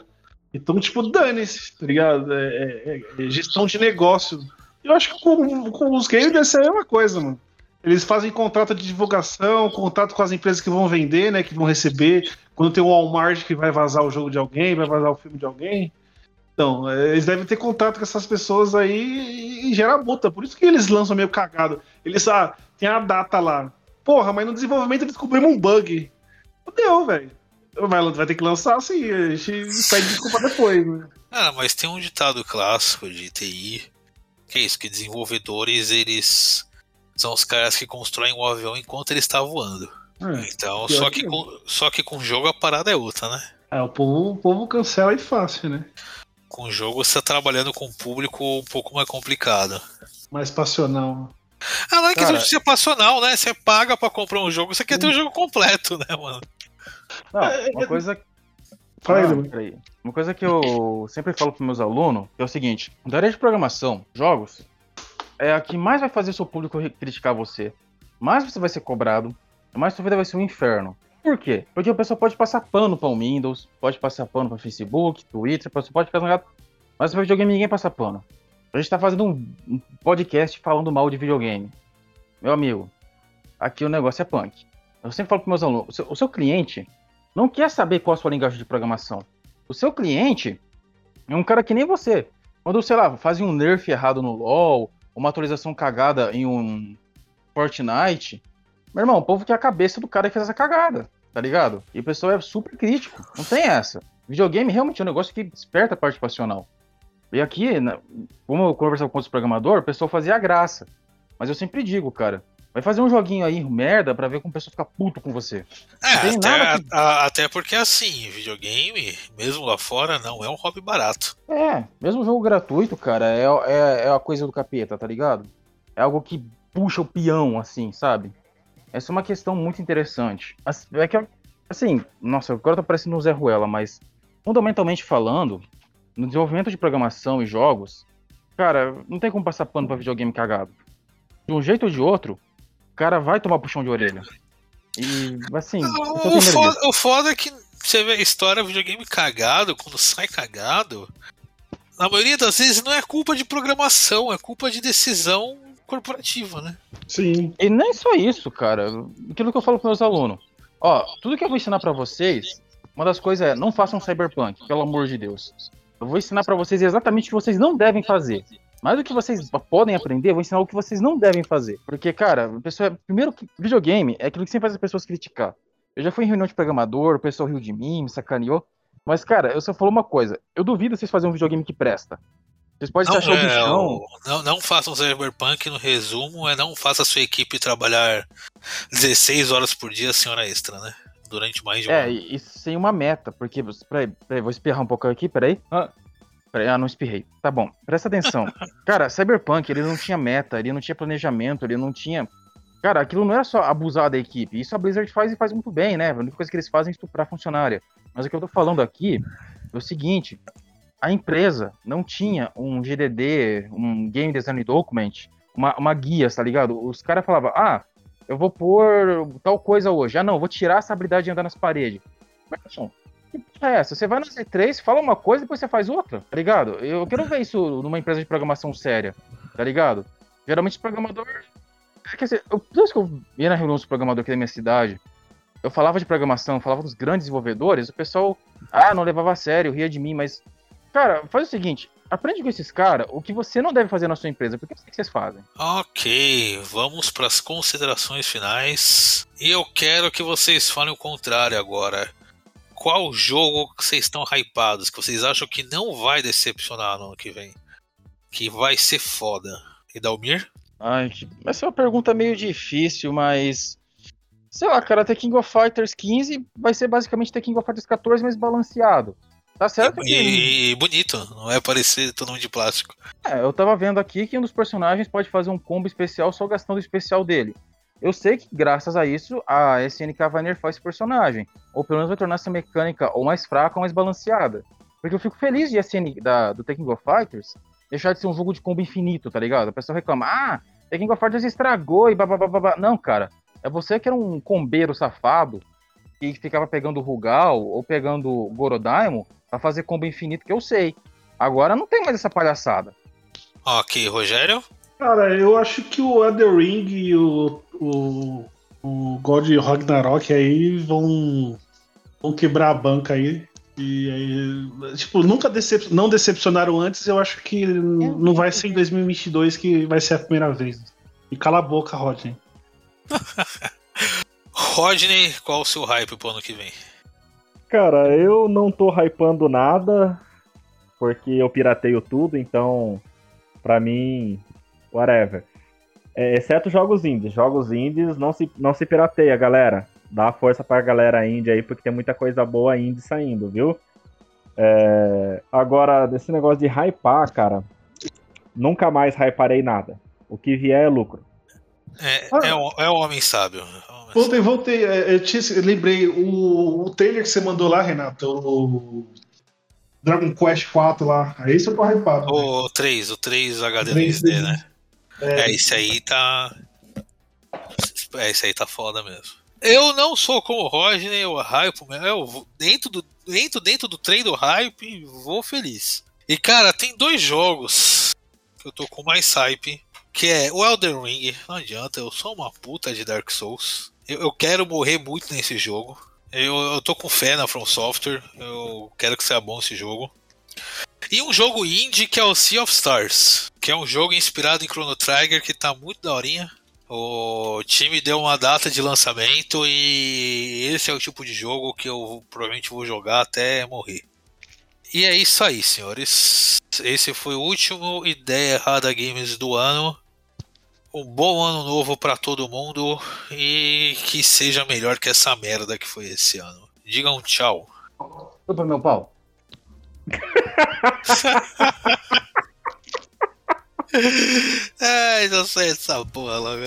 Então, tipo, dane-se, tá ligado? É, é- é gestão de negócio. Eu acho que com, com os games deve ser a mesma coisa, mano. Eles fazem contrato de divulgação, contrato com as empresas que vão vender, né? Que vão receber. Quando tem o Walmart que vai vazar o jogo de alguém, vai vazar o filme de alguém. Então, é, eles devem ter contato com essas pessoas aí e, e gera multa. Por isso que eles lançam meio cagado. Eles, ah, tem a data lá. Porra, mas no desenvolvimento descobrimos um bug. Fudeu, velho. Vai, vai ter que lançar assim, a gente pede desculpa depois, né? Ah, mas tem um ditado clássico de TI, que é isso, que desenvolvedores, eles são os caras que constroem o avião enquanto ele está voando. É, Então, só que que, é. com, só que com jogo a parada é outra, né? É, o povo, o povo cancela aí fácil, né? Com jogo você tá trabalhando com um público um pouco mais complicado. Mais passional. Ah, não é questão Cara- de ser passional, né? Você paga pra comprar um jogo, você quer ter o jogo completo, né, mano? Não, É, uma coisa Fala aí, Ah, peraí. Uma coisa que eu sempre falo para meus alunos é o seguinte: na área de programação, jogos, é a que mais vai fazer seu público criticar você. Mais você vai ser cobrado, mais sua vida vai ser um inferno. Por quê? Porque o pessoal pode passar pano para o Windows, pode passar pano para Facebook, Twitter, pode ficar zangado, mas para videogame ninguém passa pano. A gente tá fazendo um, um podcast falando mal de videogame. Meu amigo, aqui o negócio é punk. Eu sempre falo para meus alunos, o seu, o seu cliente não quer saber qual a sua linguagem de programação. O seu cliente é um cara que nem você. Quando, sei lá, fazem um nerf errado no LoL, uma atualização cagada em um Fortnite, meu irmão, o povo quer a cabeça do cara que fez essa cagada, tá ligado? E o pessoal é super crítico, não tem essa. Videogame realmente é um negócio que desperta a parte passional. E aqui, como eu conversava com outros programadores, o pessoal fazia graça. Mas eu sempre digo, cara, vai fazer um joguinho aí, merda, pra ver como o pessoal fica puto com você. É, até, que- a- até porque assim, videogame, mesmo lá fora, não é um hobby barato. É, mesmo jogo gratuito, cara, é, é, é a coisa do capeta, tá ligado? É algo que puxa o peão, assim, sabe? Essa é uma questão muito interessante. É que, assim, nossa, agora tô parecendo um Zé Ruela, mas fundamentalmente falando, no desenvolvimento de programação e jogos, cara, não tem como passar pano pra videogame cagado. De um jeito ou de outro, cara vai tomar puxão de orelha. E, assim, tô O foda, o foda é que você vê a história videogame cagado, quando sai cagado, na maioria das vezes não é culpa de programação, é culpa de decisão corporativa, né? Sim. E nem só isso, cara. Aquilo que eu falo para meus alunos. Ó, tudo que eu vou ensinar para vocês, uma das coisas é não façam cyberpunk, pelo amor de Deus. Eu vou ensinar para vocês exatamente o que vocês não devem fazer. Mais do que vocês podem aprender, eu vou ensinar o que vocês não devem fazer. Porque, cara, a pessoa, primeiro, que videogame é aquilo que sempre faz as pessoas criticar. Eu já fui em reunião de programador, o pessoal riu de mim, me sacaneou. Mas, cara, eu só falo uma coisa. Eu duvido vocês fazerem um videogame que presta. Vocês podem Não, achar o é, bichão. o- não, não façam cyberpunk no resumo, é não faça a sua equipe trabalhar 16 horas por dia sem hora extra, né? Durante mais de um É, ano. e, sem uma meta, porque. Peraí, peraí, vou espirrar um pouco aqui, peraí. Ah, peraí, ah, não espirrei. Tá bom, presta atenção. Cara, Cyberpunk, ele não tinha meta, ele não tinha planejamento, ele não tinha. Cara, aquilo não era só abusar da equipe. Isso a Blizzard faz e faz muito bem, né? A única coisa que eles fazem é estuprar funcionária. Mas o que eu tô falando aqui é o seguinte: a empresa não tinha um GDD, um Game Design Document, uma, uma guia, tá ligado? Os caras falavam, ah, eu vou pôr tal coisa hoje. Ah, não, vou tirar essa habilidade de andar nas paredes. Mas, porra é essa? Você vai na Z3, fala uma coisa e depois você faz outra, tá ligado? Eu quero ver isso numa empresa de programação séria, tá ligado? Geralmente programador. Quer dizer, eu, toda vez que eu ia na reunião dos programadores aqui da minha cidade, eu falava de programação, falava dos grandes desenvolvedores, o pessoal, ah, não levava a sério, ria de mim, mas. Cara, faz o seguinte, aprende com esses caras o que você não deve fazer na sua empresa, porque é que vocês fazem. Ok, vamos para as considerações finais. E eu quero que vocês falem o contrário agora. Qual jogo que vocês estão hypados, que vocês acham que não vai decepcionar no ano que vem? Que vai ser foda. E Dalmir? Ai, essa é uma pergunta meio difícil, mas. Sei lá, cara, The King of Fighters 15 vai ser basicamente The King of Fighters 14, mas balanceado. Tá certo que. E, e bonito, não é parecer todo mundo de plástico. É, eu tava vendo aqui que um dos personagens pode fazer um combo especial só gastando o especial dele. Eu sei que, graças a isso, a SNK vai nerfar esse personagem. Ou pelo menos vai tornar essa mecânica ou mais fraca ou mais balanceada. Porque eu fico feliz de a SN, da, do The King of Fighters deixar de ser um jogo de combo infinito, tá ligado? A pessoa reclama, ah, The King of Fighters estragou e babá. Não, cara. É você que era um combeiro safado que ficava pegando Rugal ou pegando Gorodaimo pra fazer combo infinito, que eu sei. Agora não tem mais essa palhaçada. Ok, Rogério? Cara, eu acho que o Elden Ring e o, o, o God Ragnarok aí vão, vão quebrar a banca aí. E aí, tipo, nunca decep não decepcionaram antes, eu acho que não vai ser em 2022 que vai ser a primeira vez. E cala a boca, Rodney. Rodney, qual o seu hype pro ano que vem? Cara, eu não tô hypando nada, porque eu pirateio tudo, então, pra mim, whatever. É, exceto jogos indies. Jogos indies não se, não se pirateia, galera. Dá força pra galera indie aí, porque tem muita coisa boa indie saindo, viu? É, agora, desse negócio de hypar, cara, nunca mais hyparei nada. O que vier é lucro. É, Ah. é, o, é o homem sábio. Voltei, voltei. é, Eu, eu lembrei o, o trailer que você mandou lá, Renato, o Dragon Quest 4 lá. Aí você tá hypado. né? O 3, o 3 HD Três, VSD, né? É, esse aí tá. É, esse aí tá foda mesmo. Eu não sou como o Rodney, eu hype, eu dentro do, dentro, dentro do trem do hype, vou feliz. E cara, tem dois jogos que eu tô com mais hype, que é o Elden Ring. Não adianta, eu sou uma puta de Dark Souls. Eu, eu quero morrer muito nesse jogo. Eu, eu tô com fé na From Software, eu quero que seja bom esse jogo. E um jogo indie que é o Sea of Stars, que é um jogo inspirado em Chrono Trigger que tá muito daorinha. O time deu uma data de lançamento e esse é o tipo de jogo que eu provavelmente vou jogar até morrer. E é isso aí, senhores. Esse foi o último Ideia Errada Games do ano. Um bom ano novo pra todo mundo e que seja melhor que essa merda que foi esse ano. Digam tchau. Chupa meu pau. Ai, não sei essa porra logo.